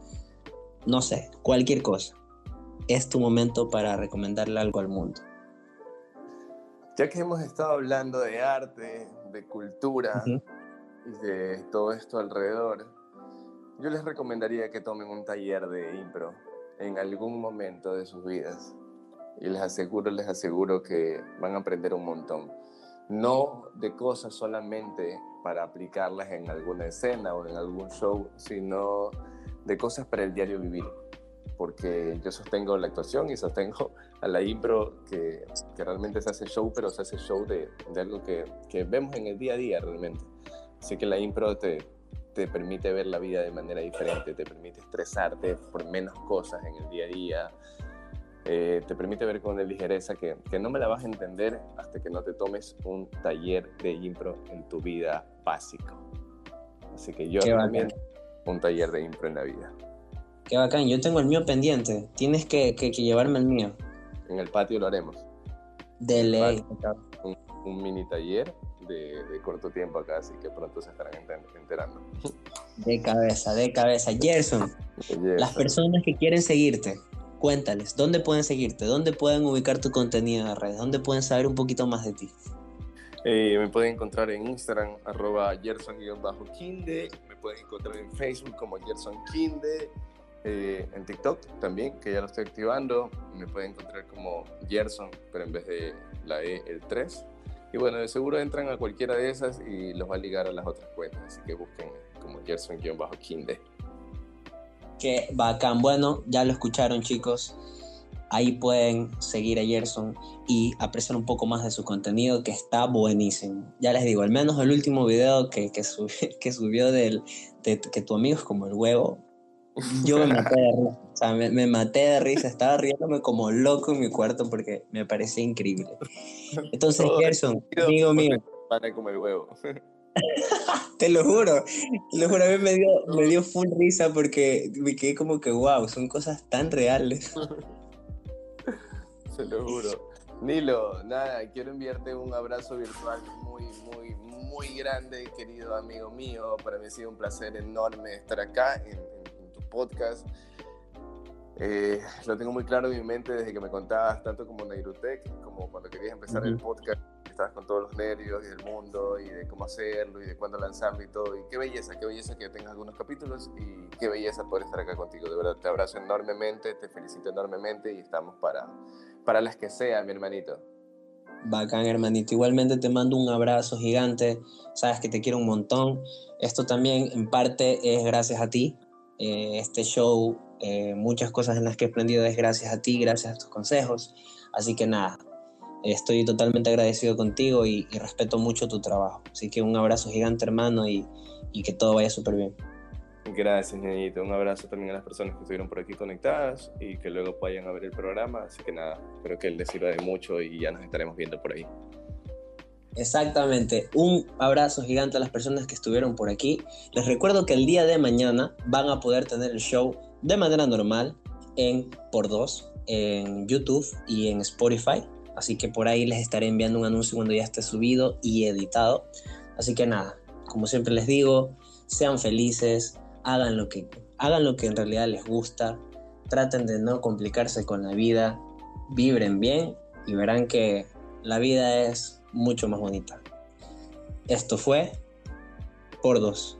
no sé, cualquier cosa es tu momento para recomendarle algo al mundo. Ya que hemos estado hablando de arte, de cultura y de todo esto alrededor, yo les recomendaría que tomen un taller de impro en algún momento de sus vidas. Y les aseguro, les aseguro que van a aprender un montón. No de cosas solamente para aplicarlas en alguna escena o en algún show, sino de cosas para el diario vivir porque yo sostengo la actuación y sostengo a la impro que, que realmente se hace show, pero se hace show de, de algo que, que, vemos en el día a día realmente. Así que la impro te, te permite ver la vida de manera diferente, te permite estresarte por menos cosas en el día a día, eh, te permite ver con ligereza que, que, no me la vas a entender hasta que no te tomes un taller de impro en tu vida básico. Así que yo también un taller de impro en la vida. Qué bacán, yo tengo el mío pendiente. Tienes que, que, llevarme el mío. En el patio lo haremos. De ley. Un, mini taller de, de, corto tiempo acá, así que pronto se estarán enterando. De cabeza, de cabeza. Gerson, las personas que quieren seguirte, cuéntales, ¿dónde pueden seguirte? ¿Dónde pueden ubicar tu contenido en las redes? ¿Dónde pueden saber un poquito más de ti? Eh, me pueden encontrar en Instagram, arroba Gerson-Kinde. Me pueden encontrar en Facebook como Gerson Kinde. Eh, en TikTok también, que ya lo estoy activando. Me pueden encontrar como Gerson, pero en vez de la E, el 3. Y bueno, de seguro entran a cualquiera de esas y los va a ligar a las otras cuentas. Así que busquen como Gerson-Kinde. Qué bacán. Bueno, ya lo escucharon, chicos. Ahí pueden seguir a Gerson y apreciar un poco más de su contenido que está buenísimo. Ya les digo, al menos el último video que, que, que subió del, de que tu amigo es como el huevo, yo me maté de risa. O sea, me, maté de risa. Estaba riéndome como loco en mi cuarto porque me parecía increíble. Entonces, Gerson, amigo mío. Para como el huevo. te lo juro, te lo juro, a mí me dio, me dio full risa porque me quedé como que, wow, son cosas tan reales. Se lo juro. Nilo, nada, quiero enviarte un abrazo virtual muy, muy, muy grande, querido amigo mío. Para mí ha sido un placer enorme estar acá en, podcast. Eh, lo tengo muy claro en mi mente desde que me contabas tanto como Neirutech, como cuando querías empezar el podcast, estabas con todos los nervios y del mundo y de cómo hacerlo y de cuándo lanzarlo y todo. Y qué belleza, qué belleza que tengas algunos capítulos y qué belleza poder estar acá contigo. De verdad, te abrazo enormemente, te felicito enormemente y estamos para, para las que sea, mi hermanito. Bacán, hermanito. Igualmente te mando un abrazo gigante. Sabes que te quiero un montón. Esto también en parte es gracias a ti. Eh, este show, eh, muchas cosas en las que he aprendido es gracias a ti, gracias a tus consejos. Así que nada, estoy totalmente agradecido contigo y, respeto mucho tu trabajo. Así que un abrazo gigante, hermano, y, y que todo vaya súper bien. Gracias, Ñañito. Un abrazo también a las personas que estuvieron por aquí conectadas y que luego vayan a ver el programa. Así que nada, espero que les sirva de mucho y ya nos estaremos viendo por ahí. Exactamente. Un abrazo gigante a las personas que estuvieron por aquí. Les recuerdo que el día de mañana van a poder tener el show de manera normal en por dos en YouTube y en Spotify. Así que por ahí les estaré enviando un anuncio cuando ya esté subido y editado. Así que nada, como siempre les digo, sean felices, hagan lo que, hagan lo que en realidad les gusta, traten de no complicarse con la vida, vibren bien y verán que la vida es mucho más bonita. Esto fue por dos.